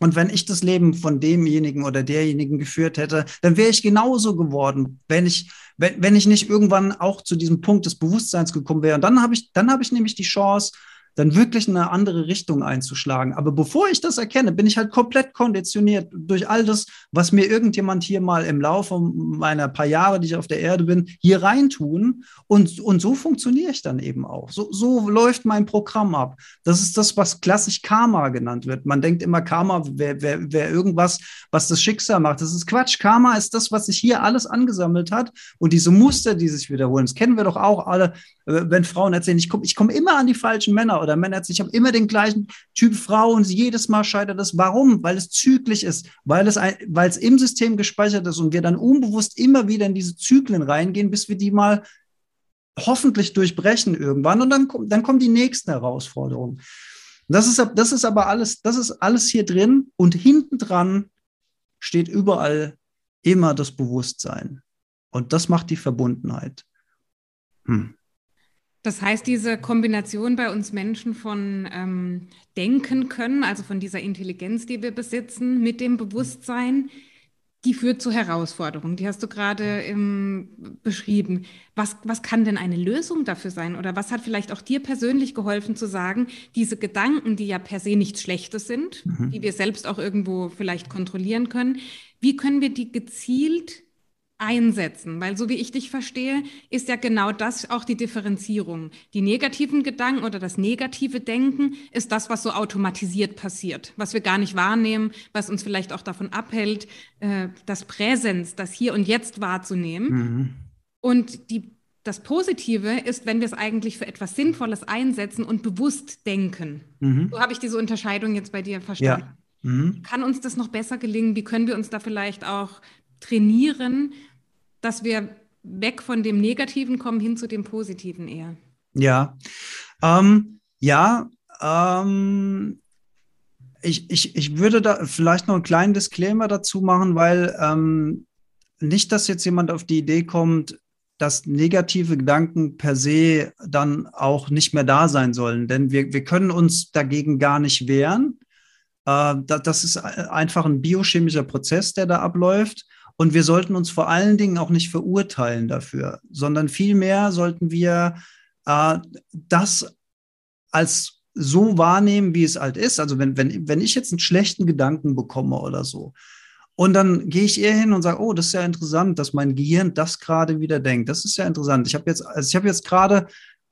Und wenn ich das Leben von demjenigen oder derjenigen geführt hätte, dann wäre ich genauso geworden, wenn ich, wenn, wenn ich nicht irgendwann auch zu diesem Punkt des Bewusstseins gekommen wäre. Und dann habe ich, dann habe ich nämlich die Chance, dann wirklich eine andere Richtung einzuschlagen. Aber bevor ich das erkenne, bin ich halt komplett konditioniert durch all das, was mir irgendjemand hier mal im Laufe meiner paar Jahre, die ich auf der Erde bin, hier reintun. Und, und so funktioniere ich dann eben auch. So, so läuft mein Programm ab. Das ist das, was klassisch Karma genannt wird. Man denkt immer, Karma wäre wär, wär irgendwas, was das Schicksal macht. Das ist Quatsch. Karma ist das, was sich hier alles angesammelt hat. Und diese Muster, die sich wiederholen, das kennen wir doch auch alle, äh, wenn Frauen erzählen, ich komme ich komm immer an die falschen Männer oder Männer erzählen, ich habe immer den gleichen Typ Frau und jedes Mal scheitert es. Warum? Weil es zyklisch ist, weil es, ein, weil es im System gespeichert ist und wir dann unbewusst immer wieder in diese Zyklen reingehen, bis wir die mal hoffentlich durchbrechen irgendwann und dann, dann kommen die nächsten Herausforderungen. Das ist, das ist aber alles, das ist alles hier drin und hinten dran steht überall immer das Bewusstsein. Und das macht die Verbundenheit. Hm. Das heißt, diese Kombination bei uns Menschen von ähm, Denken können, also von dieser Intelligenz, die wir besitzen, mit dem Bewusstsein, die führt zu Herausforderungen. Die hast du gerade ähm, beschrieben. Was, was kann denn eine Lösung dafür sein? Oder was hat vielleicht auch dir persönlich geholfen zu sagen, diese Gedanken, die ja per se nichts Schlechtes sind, mhm. die wir selbst auch irgendwo vielleicht kontrollieren können, wie können wir die gezielt einsetzen? Weil so wie ich dich verstehe, ist ja genau das auch die Differenzierung. Die negativen Gedanken oder das negative Denken ist das, was so automatisiert passiert, was wir gar nicht wahrnehmen, was uns vielleicht auch davon abhält, äh, das Präsens, das Hier und Jetzt wahrzunehmen. Mhm. Und die, das Positive ist, wenn wir es eigentlich für etwas Sinnvolles einsetzen und bewusst denken. Mhm. So habe ich diese Unterscheidung jetzt bei dir verstanden. Ja. Mhm. Kann uns das noch besser gelingen? Wie können wir uns da vielleicht auch trainieren, dass wir weg von dem Negativen kommen hin zu dem Positiven eher. Ja, ähm, ja, Ähm, ich, ich, ich würde da vielleicht noch einen kleinen Disclaimer dazu machen, weil ähm, nicht, dass jetzt jemand auf die Idee kommt, dass negative Gedanken per se dann auch nicht mehr da sein sollen. Denn wir, wir können uns dagegen gar nicht wehren. Äh, das ist einfach ein biochemischer Prozess, der da abläuft. Und wir sollten uns vor allen Dingen auch nicht verurteilen dafür, sondern vielmehr sollten wir äh, das als so wahrnehmen, wie es halt ist. Also wenn, wenn, wenn ich jetzt einen schlechten Gedanken bekomme oder so, und dann gehe ich eher hin und sage, oh, das ist ja interessant, dass mein Gehirn das gerade wieder denkt. Das ist ja interessant. Ich habe jetzt, also ich habe jetzt gerade,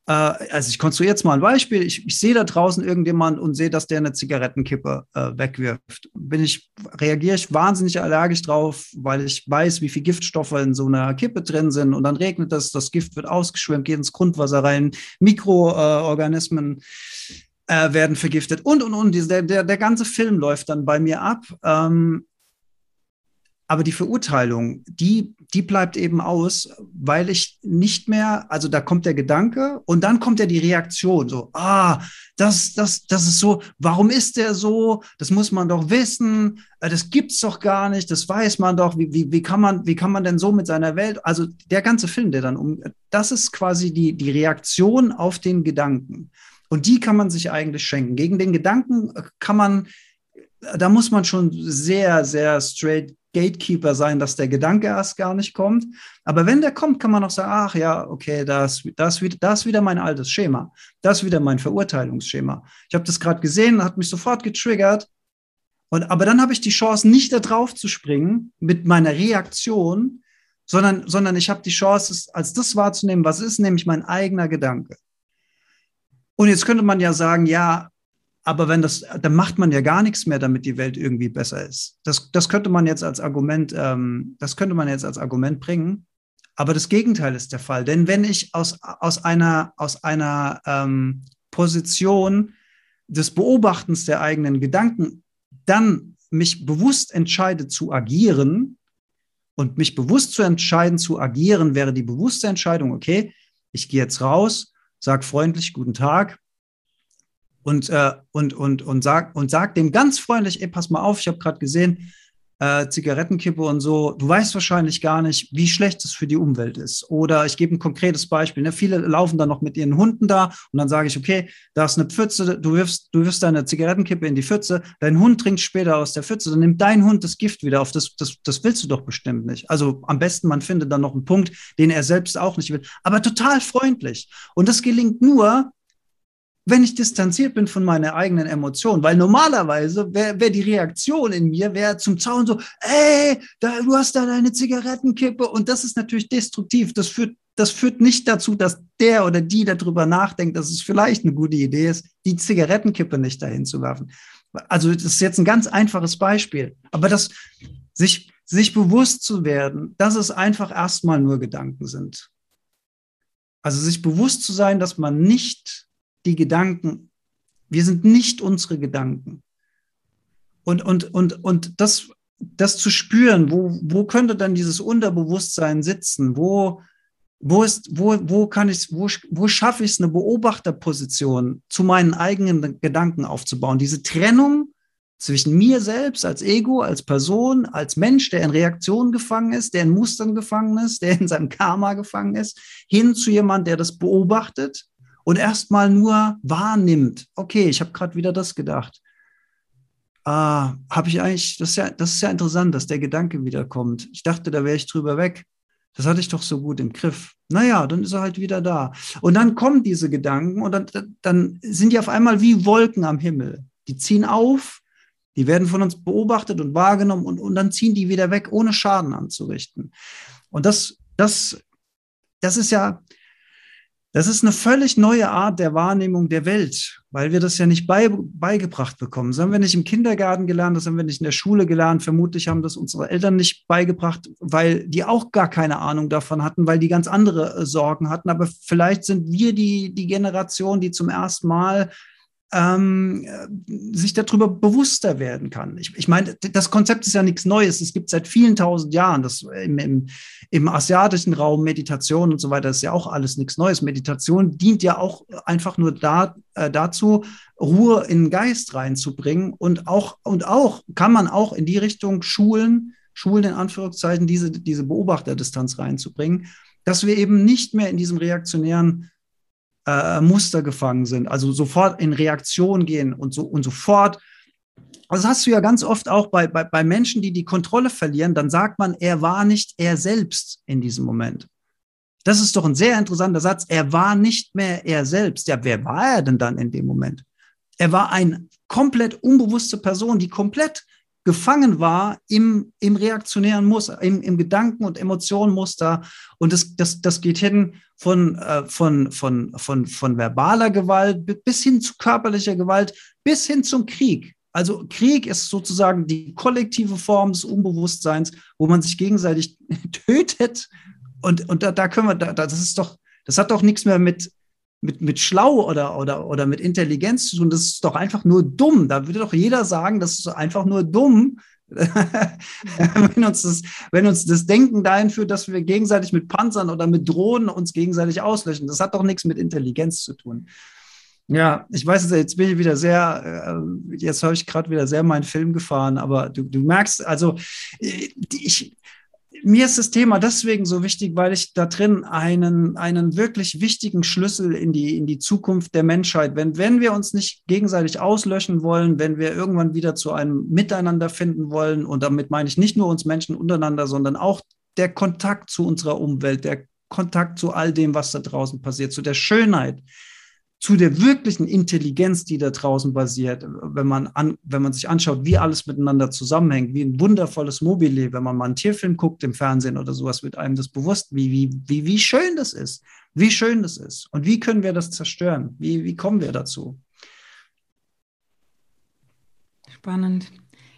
äh, also ich konstruiere jetzt mal ein Beispiel. Ich, ich sehe da draußen irgendjemand und sehe, dass der eine Zigarettenkippe äh, wegwirft. Bin ich, reagiere ich wahnsinnig allergisch drauf, weil ich weiß, wie viel Giftstoffe in so einer Kippe drin sind. Und dann regnet das, das Gift wird ausgeschwemmt, geht ins Grundwasser rein, Mikroorganismen. Äh, werden vergiftet und und und. Der, der, der ganze Film läuft dann bei mir ab. Ähm, aber die Verurteilung, die, die bleibt eben aus, weil ich nicht mehr, also da kommt der Gedanke und dann kommt ja die Reaktion, so, ah, das, das, das ist so, warum ist der so? Das muss man doch wissen, äh, das gibt's doch gar nicht, das weiß man doch, wie, wie, wie kann man, wie kann man denn so mit seiner Welt, also der ganze Film, der dann um, das ist quasi die, die Reaktion auf den Gedanken. Und die kann man sich eigentlich schenken. Gegen den Gedanken kann man, da muss man schon sehr, sehr straight Gatekeeper sein, dass der Gedanke erst gar nicht kommt. Aber wenn der kommt, kann man auch sagen, ach ja, okay, das, das, das wieder mein altes Schema. Das wieder mein Verurteilungsschema. Ich habe das gerade gesehen, hat mich sofort getriggert. Und, aber dann habe ich die Chance, nicht da drauf zu springen mit meiner Reaktion, sondern, sondern ich habe die Chance, als das wahrzunehmen, was ist nämlich mein eigener Gedanke. Und jetzt könnte man ja sagen, ja, aber wenn das, dann macht man ja gar nichts mehr, damit die Welt irgendwie besser ist. Das, das könnte man jetzt als Argument, ähm, das könnte man jetzt als Argument bringen. Aber das Gegenteil ist der Fall. Denn wenn ich aus, aus einer, aus einer ähm, Position des Beobachtens der eigenen Gedanken dann mich bewusst entscheide zu agieren und mich bewusst zu entscheiden zu agieren, wäre die bewusste Entscheidung, okay, ich gehe jetzt raus, sag freundlich guten Tag, und, äh, und, und, und, sag, und sag dem ganz freundlich, ey, pass mal auf, ich habe gerade gesehen, äh, Zigarettenkippe und so, du weißt wahrscheinlich gar nicht, wie schlecht es für die Umwelt ist. Oder ich gebe ein konkretes Beispiel. Ne? Viele laufen dann noch mit ihren Hunden da und dann sage ich, okay, da ist eine Pfütze, du wirfst, du wirfst deine Zigarettenkippe in die Pfütze, dein Hund trinkt später aus der Pfütze, dann nimmt dein Hund das Gift wieder auf. Das, das, das willst du doch bestimmt nicht. Also am besten, man findet dann noch einen Punkt, den er selbst auch nicht will, aber total freundlich. Und das gelingt nur, wenn ich distanziert bin von meiner eigenen Emotion, weil normalerweise wäre wär die Reaktion in mir, wäre zum Zaun so, ey, da, du hast da deine Zigarettenkippe und das ist natürlich destruktiv. Das führt, das führt nicht dazu, dass der oder die darüber nachdenkt, dass es vielleicht eine gute Idee ist, die Zigarettenkippe nicht dahin zu werfen. Also das ist jetzt ein ganz einfaches Beispiel, aber das sich, sich bewusst zu werden, dass es einfach erstmal nur Gedanken sind. Also sich bewusst zu sein, dass man nicht die Gedanken. Wir sind nicht unsere Gedanken. Und, und, und, und das, das zu spüren, wo, wo könnte dann dieses Unterbewusstsein sitzen? Wo, wo ist, wo, wo kann ich, wo, wo schaffe ich es, eine Beobachterposition zu meinen eigenen Gedanken aufzubauen? Diese Trennung zwischen mir selbst als Ego, als Person, als Mensch, der in Reaktionen gefangen ist, der in Mustern gefangen ist, der in seinem Karma gefangen ist, hin zu jemand, der das beobachtet und erstmal nur wahrnimmt, okay, ich habe gerade wieder das gedacht. Ah, habe ich eigentlich, das ist, ja, das ist ja interessant, dass der Gedanke wiederkommt. Ich dachte, da wäre ich drüber weg. Das hatte ich doch so gut im Griff. Naja, dann ist er halt wieder da. Und dann kommen diese Gedanken und dann, dann sind die auf einmal wie Wolken am Himmel. Die ziehen auf, die werden von uns beobachtet und wahrgenommen und, und dann ziehen die wieder weg, ohne Schaden anzurichten. Und das, das, das ist ja, das ist eine völlig neue Art der Wahrnehmung der Welt, weil wir das ja nicht bei, beigebracht bekommen. Das haben wir nicht im Kindergarten gelernt, das haben wir nicht in der Schule gelernt. Vermutlich haben das unsere Eltern nicht beigebracht, weil die auch gar keine Ahnung davon hatten, weil die ganz andere äh, Sorgen hatten. Aber vielleicht sind wir die, die Generation, die zum ersten Mal ähm, sich darüber bewusster werden kann. Ich, ich meine, das Konzept ist ja nichts Neues. Es gibt seit vielen tausend Jahren. Das im, im, im asiatischen Raum Meditation und so weiter ist ja auch alles nichts Neues. Meditation dient ja auch einfach nur da, äh, dazu, Ruhe in den Geist reinzubringen und auch und auch kann man auch in die Richtung schulen, schulen in Anführungszeichen diese diese Beobachterdistanz reinzubringen, dass wir eben nicht mehr in diesem reaktionären äh, Muster gefangen sind, also sofort in Reaktion gehen und so und sofort. Also das hast du ja ganz oft auch bei, bei, bei Menschen, die die Kontrolle verlieren, dann sagt man, er war nicht er selbst in diesem Moment. Das ist doch ein sehr interessanter Satz. Er war nicht mehr er selbst. Ja, wer war er denn dann in dem Moment? Er war eine komplett unbewusste Person, die komplett gefangen war im, im reaktionären Muster, im, im Gedanken- und Emotionenmuster. Und das, das, das geht hin von, äh, von, von, von, von verbaler Gewalt bis hin zu körperlicher Gewalt, bis hin zum Krieg. Also Krieg ist sozusagen die kollektive Form des Unbewusstseins, wo man sich gegenseitig (laughs) tötet. Und, und da, da können wir, da, das ist doch, das hat doch nichts mehr mit, mit, mit schlau oder, oder, oder mit Intelligenz zu tun. Das ist doch einfach nur dumm. Da würde doch jeder sagen, das ist einfach nur dumm, (laughs) wenn, uns das, wenn uns das Denken dahin führt, dass wir gegenseitig mit Panzern oder mit Drohnen uns gegenseitig auslöschen. Das hat doch nichts mit Intelligenz zu tun. Ja, ich weiß jetzt bin ich wieder sehr, äh, jetzt habe ich gerade wieder sehr meinen Film gefahren, aber du, du merkst, also äh, ich, mir ist das Thema deswegen so wichtig, weil ich da drin einen, einen wirklich wichtigen Schlüssel in die, in die Zukunft der Menschheit, wenn, wenn wir uns nicht gegenseitig auslöschen wollen, wenn wir irgendwann wieder zu einem Miteinander finden wollen, und damit meine ich nicht nur uns Menschen untereinander, sondern auch der Kontakt zu unserer Umwelt, der Kontakt zu all dem, was da draußen passiert, zu der Schönheit, zu der wirklichen Intelligenz, die da draußen basiert, wenn man, an, wenn man sich anschaut, wie alles miteinander zusammenhängt, wie ein wundervolles Mobile, wenn man mal einen Tierfilm guckt im Fernsehen oder sowas, wird einem das bewusst, wie, wie, wie, wie schön das ist, wie schön das ist und wie können wir das zerstören, wie, wie kommen wir dazu? Spannend.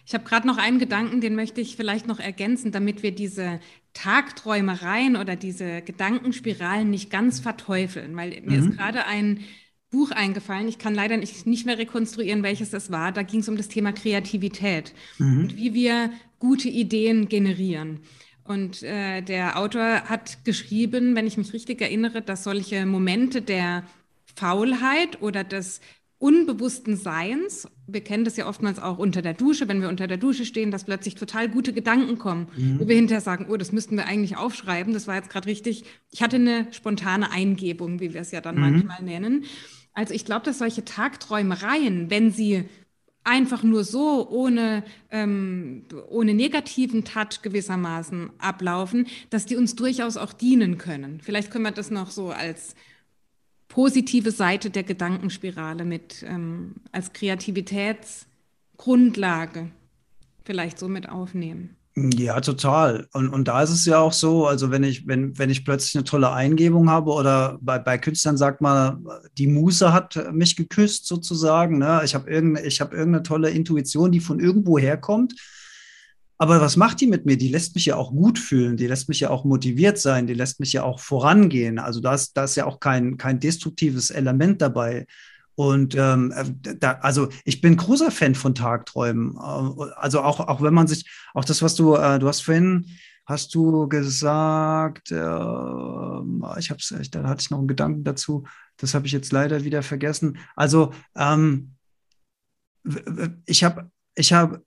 Ich habe gerade noch einen Gedanken, den möchte ich vielleicht noch ergänzen, damit wir diese Tagträumereien oder diese Gedankenspiralen nicht ganz verteufeln, weil mir mhm. ist gerade ein Buch eingefallen. Ich kann leider nicht, nicht mehr rekonstruieren, welches das war. Da ging es um das Thema Kreativität mhm. und wie wir gute Ideen generieren. Und äh, der Autor hat geschrieben, wenn ich mich richtig erinnere, dass solche Momente der Faulheit oder des unbewussten Seins, wir kennen das ja oftmals auch unter der Dusche, wenn wir unter der Dusche stehen, dass plötzlich total gute Gedanken kommen, mhm. wo wir hinterher sagen, oh, das müssten wir eigentlich aufschreiben, das war jetzt gerade richtig. Ich hatte eine spontane Eingebung, wie wir es ja dann mhm. manchmal nennen. Also ich glaube, dass solche Tagträumereien, wenn sie einfach nur so ohne, ähm, ohne negativen Touch gewissermaßen ablaufen, dass die uns durchaus auch dienen können. Vielleicht können wir das noch so als positive Seite der Gedankenspirale mit ähm, als Kreativitätsgrundlage vielleicht so mit aufnehmen. Ja, total. Und, und da ist es ja auch so, also wenn ich, wenn, wenn ich plötzlich eine tolle Eingebung habe oder bei, bei Künstlern sagt man, die Muse hat mich geküsst sozusagen, ne? ich habe irgendeine, hab irgendeine tolle Intuition, die von irgendwo herkommt. Aber was macht die mit mir? Die lässt mich ja auch gut fühlen, die lässt mich ja auch motiviert sein, die lässt mich ja auch vorangehen. Also da ist, da ist ja auch kein, kein destruktives Element dabei. Und ähm, äh, da, also ich bin großer Fan von Tagträumen. Äh, also auch, auch wenn man sich, auch das, was du, äh, du hast vorhin, hast du gesagt, äh, ich hab's, da hatte ich noch einen Gedanken dazu, das habe ich jetzt leider wieder vergessen. Also ähm, ich habe, ich habe,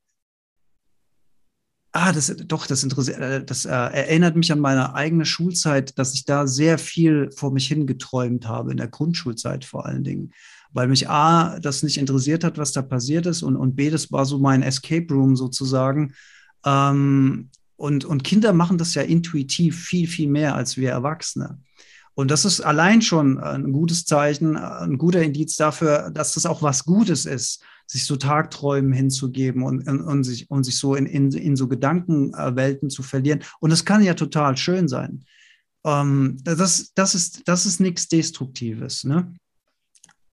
Ah, das doch, das interessiert, äh, das äh, erinnert mich an meine eigene Schulzeit, dass ich da sehr viel vor mich hingeträumt habe, in der Grundschulzeit vor allen Dingen weil mich A, das nicht interessiert hat, was da passiert ist und, und B, das war so mein Escape Room sozusagen. Ähm, und, und Kinder machen das ja intuitiv viel, viel mehr als wir Erwachsene. Und das ist allein schon ein gutes Zeichen, ein guter Indiz dafür, dass das auch was Gutes ist, sich so Tagträumen hinzugeben und, und, und sich, und sich so in, in, in so Gedankenwelten zu verlieren. Und es kann ja total schön sein. Ähm, das, das, ist, das ist nichts Destruktives. Ne?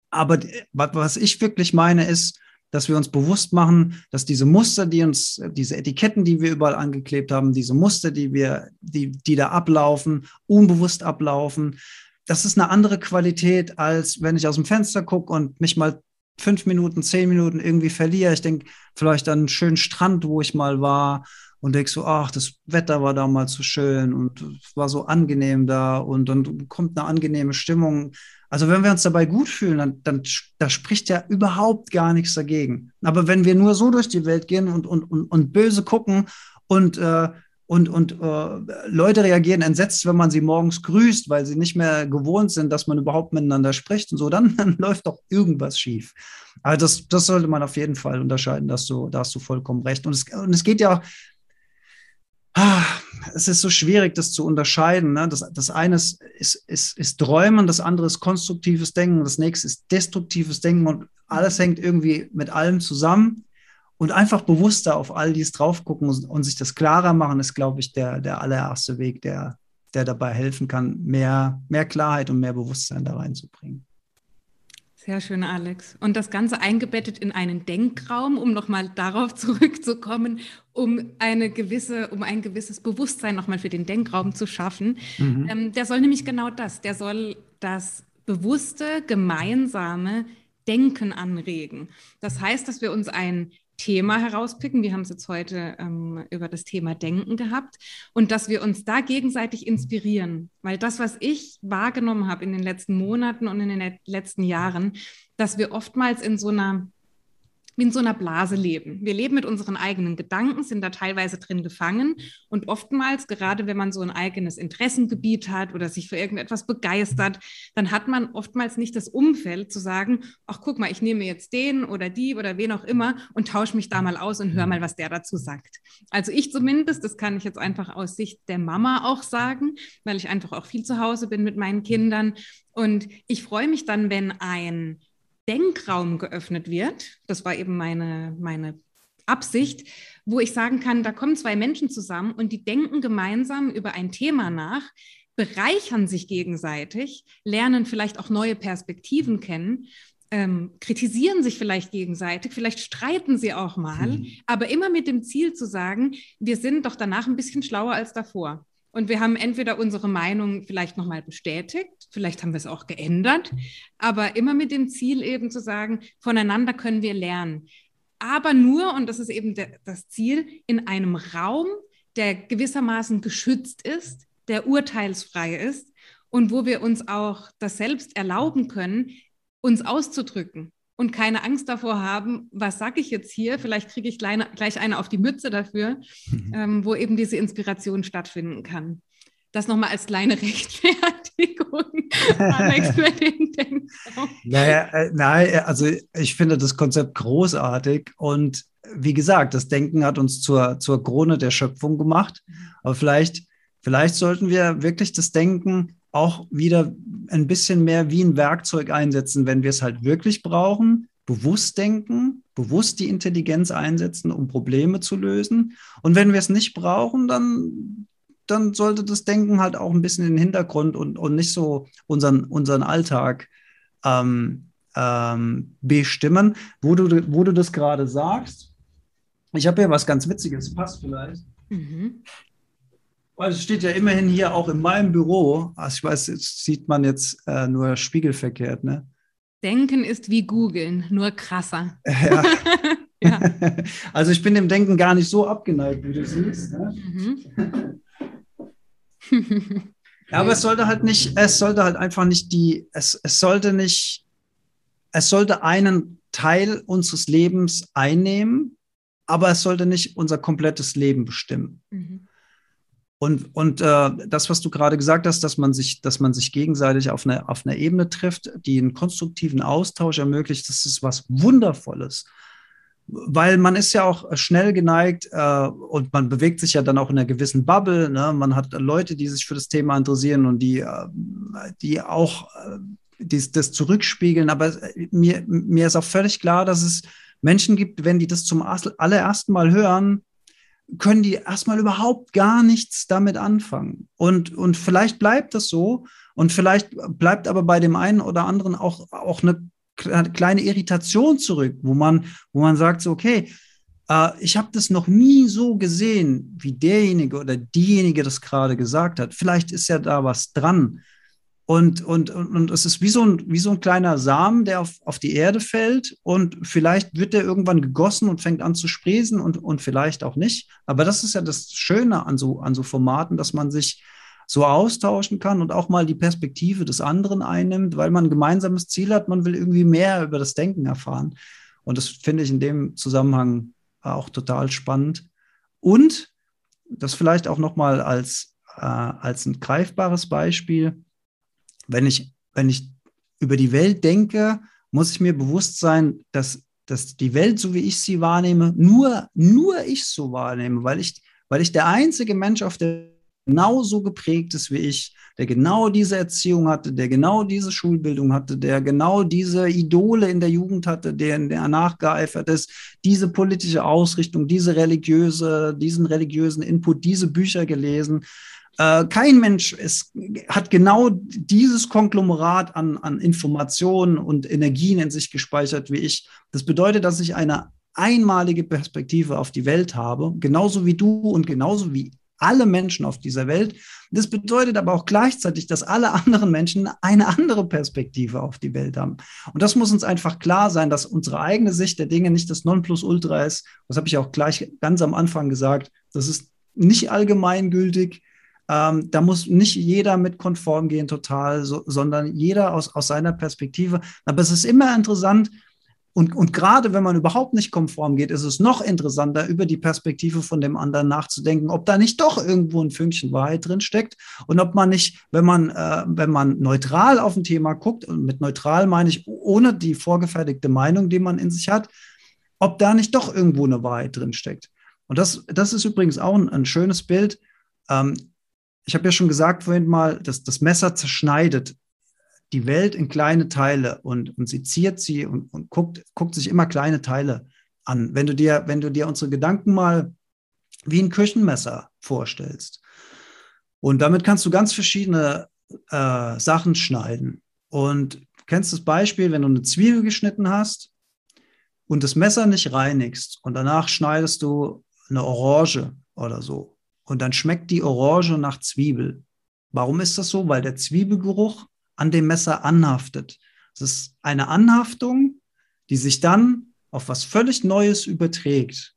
Aber was ich wirklich meine, ist, dass wir uns bewusst machen, dass diese Muster, die uns, diese Etiketten, die wir überall angeklebt haben, diese Muster, die wir, die, die da ablaufen, unbewusst ablaufen, das ist eine andere Qualität, als wenn ich aus dem Fenster gucke und mich mal fünf Minuten, zehn Minuten irgendwie verliere. Ich denke vielleicht an einen schönen Strand, wo ich mal war und denke so, ach, das Wetter war damals so schön und es war so angenehm da und dann kommt eine angenehme Stimmung. Also wenn wir uns dabei gut fühlen, dann, dann da spricht ja überhaupt gar nichts dagegen. Aber wenn wir nur so durch die Welt gehen und, und, und, und böse gucken und äh, und, und äh, Leute reagieren entsetzt, wenn man sie morgens grüßt, weil sie nicht mehr gewohnt sind, dass man überhaupt miteinander spricht und so, dann, (laughs) dann läuft doch irgendwas schief. Also das, das sollte man auf jeden Fall unterscheiden, dass du, da hast du vollkommen recht. Und es, und es geht ja, ah, es ist so schwierig, das zu unterscheiden. Ne? Das, das eine ist, ist, ist, ist Träumen, das andere ist konstruktives Denken, das nächste ist destruktives Denken und alles hängt irgendwie mit allem zusammen und einfach bewusster auf all dies drauf gucken und sich das klarer machen, ist, glaube ich, der, der allererste Weg, der, der dabei helfen kann, mehr, mehr Klarheit und mehr Bewusstsein da reinzubringen. Sehr schön, Alex. Und das Ganze eingebettet in einen Denkraum, um nochmal darauf (laughs) zurückzukommen, um eine gewisse, um ein gewisses Bewusstsein nochmal für den Denkraum zu schaffen. Mhm. Ähm, der soll nämlich genau das, der soll das bewusste, gemeinsame Denken anregen. Das heißt, dass wir uns ein Thema herauspicken. Wir haben es jetzt heute ähm, über das Thema Denken gehabt und dass wir uns da gegenseitig inspirieren. Weil das, was ich wahrgenommen habe in den letzten Monaten und in den letzten Jahren, dass wir oftmals in so einer wie in so einer Blase leben. Wir leben mit unseren eigenen Gedanken, sind da teilweise drin gefangen und oftmals, gerade wenn man so ein eigenes Interessengebiet hat oder sich für irgendetwas begeistert, dann hat man oftmals nicht das Umfeld zu sagen, ach guck mal, ich nehme jetzt den oder die oder wen auch immer und tausche mich da mal aus und höre mal, was der dazu sagt. Also ich zumindest, das kann ich jetzt einfach aus Sicht der Mama auch sagen, weil ich einfach auch viel zu Hause bin mit meinen Kindern und ich freue mich dann, wenn ein Denkraum geöffnet wird. Das war eben meine, meine Absicht, wo ich sagen kann, da kommen zwei Menschen zusammen und die denken gemeinsam über ein Thema nach, bereichern sich gegenseitig, lernen vielleicht auch neue Perspektiven kennen, ähm, kritisieren sich vielleicht gegenseitig, vielleicht streiten sie auch mal, mhm. aber immer mit dem Ziel zu sagen, wir sind doch danach ein bisschen schlauer als davor. Und wir haben entweder unsere Meinung vielleicht nochmal bestätigt, vielleicht haben wir es auch geändert, aber immer mit dem Ziel eben zu sagen, voneinander können wir lernen. Aber nur, und das ist eben der, das Ziel, in einem Raum, der gewissermaßen geschützt ist, der urteilsfrei ist und wo wir uns auch das selbst erlauben können, uns auszudrücken und keine Angst davor haben, was sage ich jetzt hier? Vielleicht kriege ich gleich, gleich eine auf die Mütze dafür, mhm. ähm, wo eben diese Inspiration stattfinden kann. Das nochmal als kleine (laughs) Rechtfertigung, Alex, für den Denkraum. Naja, äh, nein, äh, also ich finde das Konzept großartig und wie gesagt, das Denken hat uns zur, zur Krone der Schöpfung gemacht. Mhm. Aber vielleicht, vielleicht sollten wir wirklich das Denken auch wieder ein bisschen mehr wie ein Werkzeug einsetzen, wenn wir es halt wirklich brauchen, bewusst denken, bewusst die Intelligenz einsetzen, um Probleme zu lösen. Und wenn wir es nicht brauchen, dann, dann sollte das Denken halt auch ein bisschen in den Hintergrund und, und nicht so unseren, unseren Alltag ähm, ähm, bestimmen. Wo du, wo du das gerade sagst, ich habe hier was ganz Witziges, passt vielleicht. Mhm. Weil es steht ja immerhin hier auch in meinem Büro. Also ich weiß, jetzt sieht man jetzt äh, nur spiegelverkehrt, ne? Denken ist wie googeln, nur krasser. (laughs) Ja. (laughs) ja. (laughs) Also ich bin dem Denken gar nicht so abgeneigt, wie du siehst. Ne? Mhm. ja, aber es sollte halt nicht, es sollte halt einfach nicht die, es, es sollte nicht, es sollte einen Teil unseres Lebens einnehmen, aber es sollte nicht unser komplettes Leben bestimmen. Und, und äh, das, was du gerade gesagt hast, dass man sich, dass man sich gegenseitig auf einer auf einer Ebene trifft, die einen konstruktiven Austausch ermöglicht, das ist was Wundervolles. Weil man ist ja auch schnell geneigt äh, und man bewegt sich ja dann auch in einer gewissen Bubble. Ne? Man hat Leute, die sich für das Thema interessieren und die, äh, die auch äh, die, das zurückspiegeln. Aber mir, mir ist auch völlig klar, dass es Menschen gibt, wenn die das zum allerersten Mal hören, können die erstmal überhaupt gar nichts damit anfangen. Und, und vielleicht bleibt das so und vielleicht bleibt aber bei dem einen oder anderen auch, auch eine kleine Irritation zurück, wo man, wo man sagt, so, okay, äh, ich habe das noch nie so gesehen, wie derjenige oder diejenige das gerade gesagt hat. Vielleicht ist ja da was dran. Und, und, und, es ist wie so, ein, wie so ein kleiner Samen, der auf, auf die Erde fällt und vielleicht wird der irgendwann gegossen und fängt an zu sprießen und, und vielleicht auch nicht. Aber das ist ja das Schöne an so, an so Formaten, dass man sich so austauschen kann und auch mal die Perspektive des anderen einnimmt, weil man ein gemeinsames Ziel hat, man will irgendwie mehr über das Denken erfahren. Und das finde ich in dem Zusammenhang auch total spannend. Und das vielleicht auch nochmal als, äh, als ein greifbares Beispiel wenn ich, wenn ich über die Welt denke, muss ich mir bewusst sein, dass, dass die Welt, so wie ich sie wahrnehme, nur, nur ich so wahrnehme, weil ich, weil ich der einzige Mensch auf der genauso geprägt ist wie ich, der genau diese Erziehung hatte, der genau diese Schulbildung hatte, der genau diese Idole in der Jugend hatte, der, der nachgeeifert ist, diese politische Ausrichtung, diese religiöse, diesen religiösen Input, diese Bücher gelesen, kein Mensch ist, hat genau dieses Konglomerat an, an Informationen und Energien in sich gespeichert wie ich. Das bedeutet, dass ich eine einmalige Perspektive auf die Welt habe, genauso wie du und genauso wie alle Menschen auf dieser Welt. Das bedeutet aber auch gleichzeitig, dass alle anderen Menschen eine andere Perspektive auf die Welt haben. Und das muss uns einfach klar sein, dass unsere eigene Sicht der Dinge nicht das Nonplusultra ist. Das habe ich auch gleich ganz am Anfang gesagt. Das ist nicht allgemeingültig. Ähm, da muss nicht jeder mit konform gehen, total, so, sondern jeder aus, aus seiner Perspektive. Aber es ist immer interessant, und, und gerade wenn man überhaupt nicht konform geht, ist es noch interessanter, über die Perspektive von dem anderen nachzudenken, ob da nicht doch irgendwo ein Fünkchen Wahrheit drin steckt und ob man nicht, wenn man, äh, wenn man neutral auf ein Thema guckt, und mit neutral meine ich ohne die vorgefertigte Meinung, die man in sich hat, ob da nicht doch irgendwo eine Wahrheit drin steckt. Und das, das ist übrigens auch ein, ein schönes Bild. Ähm, ich habe ja schon gesagt vorhin mal, dass das Messer zerschneidet die Welt in kleine Teile und, und seziert sie und, und guckt, guckt sich immer kleine Teile an. Wenn du dir, wenn du dir unsere Gedanken mal wie ein Küchenmesser vorstellst. Und damit kannst du ganz verschiedene äh, Sachen schneiden. Und kennst das Beispiel, wenn du eine Zwiebel geschnitten hast und das Messer nicht reinigst und danach schneidest du eine Orange oder so und dann schmeckt die Orange nach Zwiebel. Warum ist das so? Weil der Zwiebelgeruch an dem Messer anhaftet. Es ist eine Anhaftung, die sich dann auf was völlig Neues überträgt.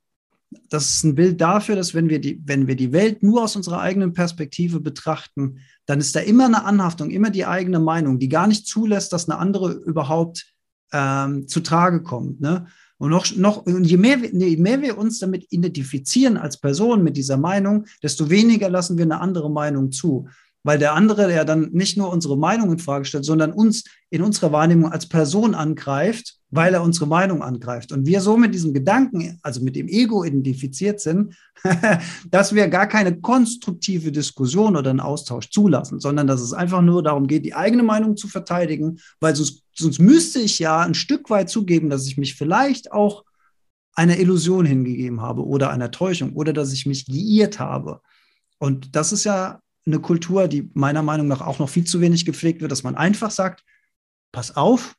Das ist ein Bild dafür, dass wenn wir die, wenn wir die Welt nur aus unserer eigenen Perspektive betrachten, dann ist da immer eine Anhaftung, immer die eigene Meinung, die gar nicht zulässt, dass eine andere überhaupt ähm, zu Trage kommt. Ne? Und noch, noch und je, mehr, je mehr wir uns damit identifizieren als Person mit dieser Meinung, desto weniger lassen wir eine andere Meinung zu. Weil der andere ja dann nicht nur unsere Meinung in Frage stellt, sondern uns in unserer Wahrnehmung als Person angreift, weil er unsere Meinung angreift. Und wir so mit diesem Gedanken, also mit dem Ego identifiziert sind, (laughs) dass wir gar keine konstruktive Diskussion oder einen Austausch zulassen, sondern dass es einfach nur darum geht, die eigene Meinung zu verteidigen, weil sonst sonst müsste ich ja ein Stück weit zugeben, dass ich mich vielleicht auch einer Illusion hingegeben habe oder einer Täuschung oder dass ich mich geirrt habe. Und das ist ja eine Kultur, die meiner Meinung nach auch noch viel zu wenig gepflegt wird, dass man einfach sagt, pass auf,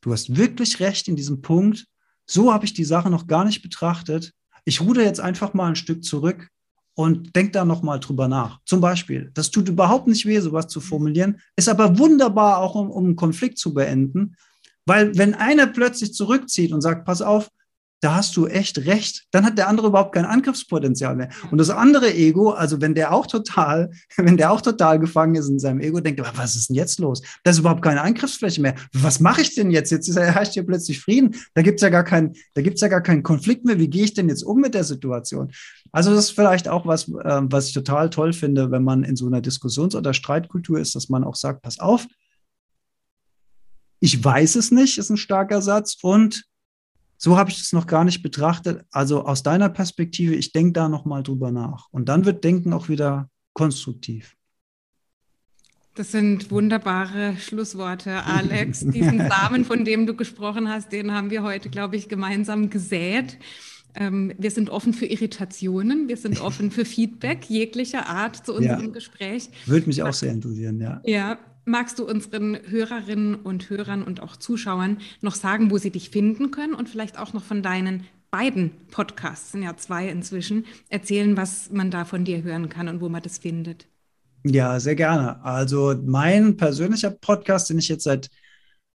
du hast wirklich recht in diesem Punkt. So habe ich die Sache noch gar nicht betrachtet. Ich ruder jetzt einfach mal ein Stück zurück und denk da nochmal drüber nach. Zum Beispiel, das tut überhaupt nicht weh, sowas zu formulieren, ist aber wunderbar auch, um, um einen Konflikt zu beenden, weil wenn einer plötzlich zurückzieht und sagt, pass auf, da hast du echt recht, dann hat der andere überhaupt kein Angriffspotenzial mehr. Und das andere Ego, also wenn der auch total, (laughs) wenn der auch total gefangen ist in seinem Ego, denkt, was ist denn jetzt los? Da ist überhaupt keine Angriffsfläche mehr. Was mache ich denn jetzt? Jetzt (laughs) herrscht hier plötzlich Frieden. Da gibt's ja gar keinen, da gibt's ja gar keinen Konflikt mehr. Wie gehe ich denn jetzt um mit der Situation? Also das ist vielleicht auch was, äh, was ich total toll finde, wenn man in so einer Diskussions- oder Streitkultur ist, dass man auch sagt, pass auf, ich weiß es nicht, ist ein starker Satz und so habe ich das noch gar nicht betrachtet. Also aus deiner Perspektive, ich denke da noch mal drüber nach. Und dann wird Denken auch wieder konstruktiv. Das sind wunderbare Schlussworte, Alex. (laughs) Diesen Samen, von dem du gesprochen hast, den haben wir heute, glaube ich, gemeinsam gesät. Ähm, wir sind offen für Irritationen, wir sind (laughs) offen für Feedback jeglicher Art zu unserem ja. Gespräch. Würde mich auch sehr interessieren, ja. Ja, Magst du unseren Hörerinnen und Hörern und auch Zuschauern noch sagen, wo sie dich finden können und vielleicht auch noch von deinen beiden Podcasts, sind ja zwei inzwischen, erzählen, was man da von dir hören kann und wo man das findet? Ja, sehr gerne. Also mein persönlicher Podcast, den ich jetzt seit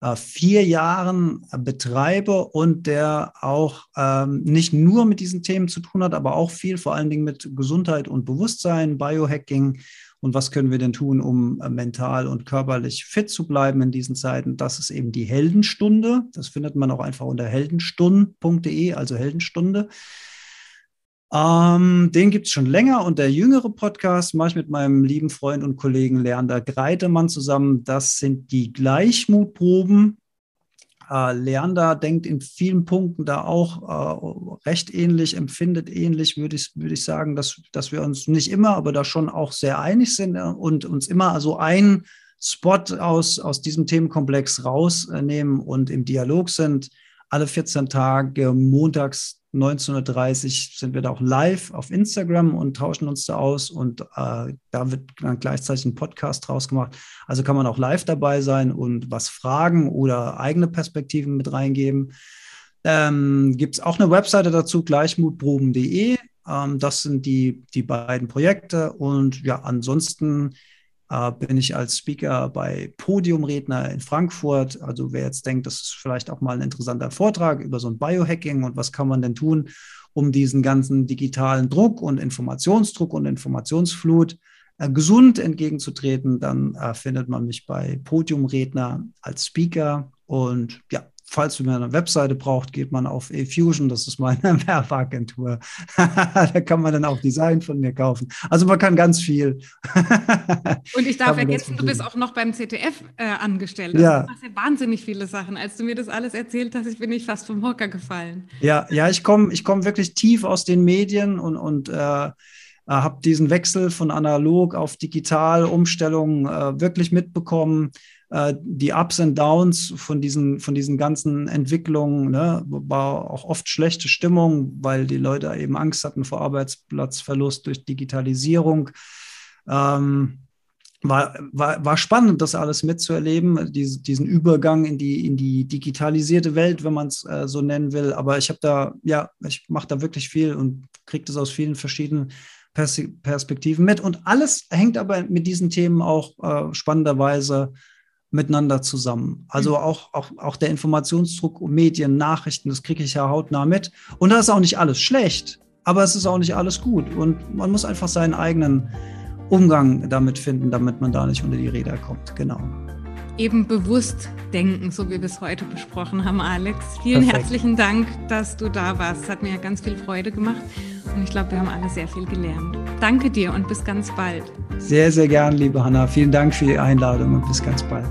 äh, vier Jahren betreibe und der auch ähm, nicht nur mit diesen Themen zu tun hat, aber auch viel vor allen Dingen mit Gesundheit und Bewusstsein, Biohacking und was können wir denn tun, um äh, mental und körperlich fit zu bleiben in diesen Zeiten. Das ist eben die Heldenstunde. Das findet man auch einfach unter heldenstunden.de, also Heldenstunde. Ähm, den gibt es schon länger und der jüngere Podcast mache ich mit meinem lieben Freund und Kollegen Leander Greitemann zusammen. Das sind die Gleichmutproben. Äh, Leander denkt in vielen Punkten da auch äh, recht ähnlich, empfindet ähnlich, würde ich, würd ich sagen, dass, dass wir uns nicht immer, aber da schon auch sehr einig sind äh, und uns immer so ein Spot aus, aus diesem Themenkomplex rausnehmen und im Dialog sind. Alle 14 Tage montags 1930 sind wir da auch live auf Instagram und tauschen uns da aus und äh, da wird dann gleichzeitig ein Podcast draus gemacht. Also kann man auch live dabei sein und was fragen oder eigene Perspektiven mit reingeben. Ähm, Gibt es auch eine Webseite dazu, gleichmutproben.de. Ähm, das sind die, die beiden Projekte und ja, ansonsten äh, bin ich als Speaker bei Podiumredner in Frankfurt. Also wer jetzt denkt, das ist vielleicht auch mal ein interessanter Vortrag über so ein Biohacking und was kann man denn tun, um diesen ganzen digitalen Druck und Informationsdruck und Informationsflut äh, gesund entgegenzutreten, dann äh, findet man mich bei Podiumredner als Speaker. Und ja, falls man eine Webseite braucht, geht man auf eFusion, das ist meine (laughs) Werbeagentur. (laughs) da kann man dann auch Design von mir kaufen. Also man kann ganz viel. (laughs) Und ich darf ergänzen, du bist auch noch beim ZDF äh, angestellt. Also ja. Du machst ja wahnsinnig viele Sachen. Als du mir das alles erzählt hast, ich bin ich fast vom Hocker gefallen. Ja, ja, ich komme ich komm wirklich tief aus den Medien und, und äh, habe diesen Wechsel von analog auf digital Umstellung äh, wirklich mitbekommen äh, die Ups und Downs von diesen, von diesen ganzen Entwicklungen, ne, war auch oft schlechte Stimmung, weil die Leute eben Angst hatten vor Arbeitsplatzverlust durch Digitalisierung. Ähm, war, war, war spannend, das alles mitzuerleben, diese, diesen Übergang in die, in die digitalisierte Welt, wenn man es äh, so nennen will. Aber ich habe da, ja, ich mache da wirklich viel und kriege das aus vielen verschiedenen Pers Perspektiven mit. Und alles hängt aber mit diesen Themen auch äh, spannenderweise miteinander zusammen. Also mhm. auch, auch, auch der Informationsdruck, Medien, Nachrichten, das kriege ich ja hautnah mit. Und da ist auch nicht alles schlecht, aber es ist auch nicht alles gut. Und man muss einfach seinen eigenen Umgang damit finden, damit man da nicht unter die Räder kommt. Genau. Eben bewusst denken, so wie wir es heute besprochen haben, Alex. Vielen Perfekt. herzlichen Dank, dass du da warst. Hat mir ganz viel Freude gemacht und ich glaube, wir haben alle sehr viel gelernt. Danke dir und bis ganz bald. Sehr, sehr gern, liebe Hanna. Vielen Dank für die Einladung und bis ganz bald.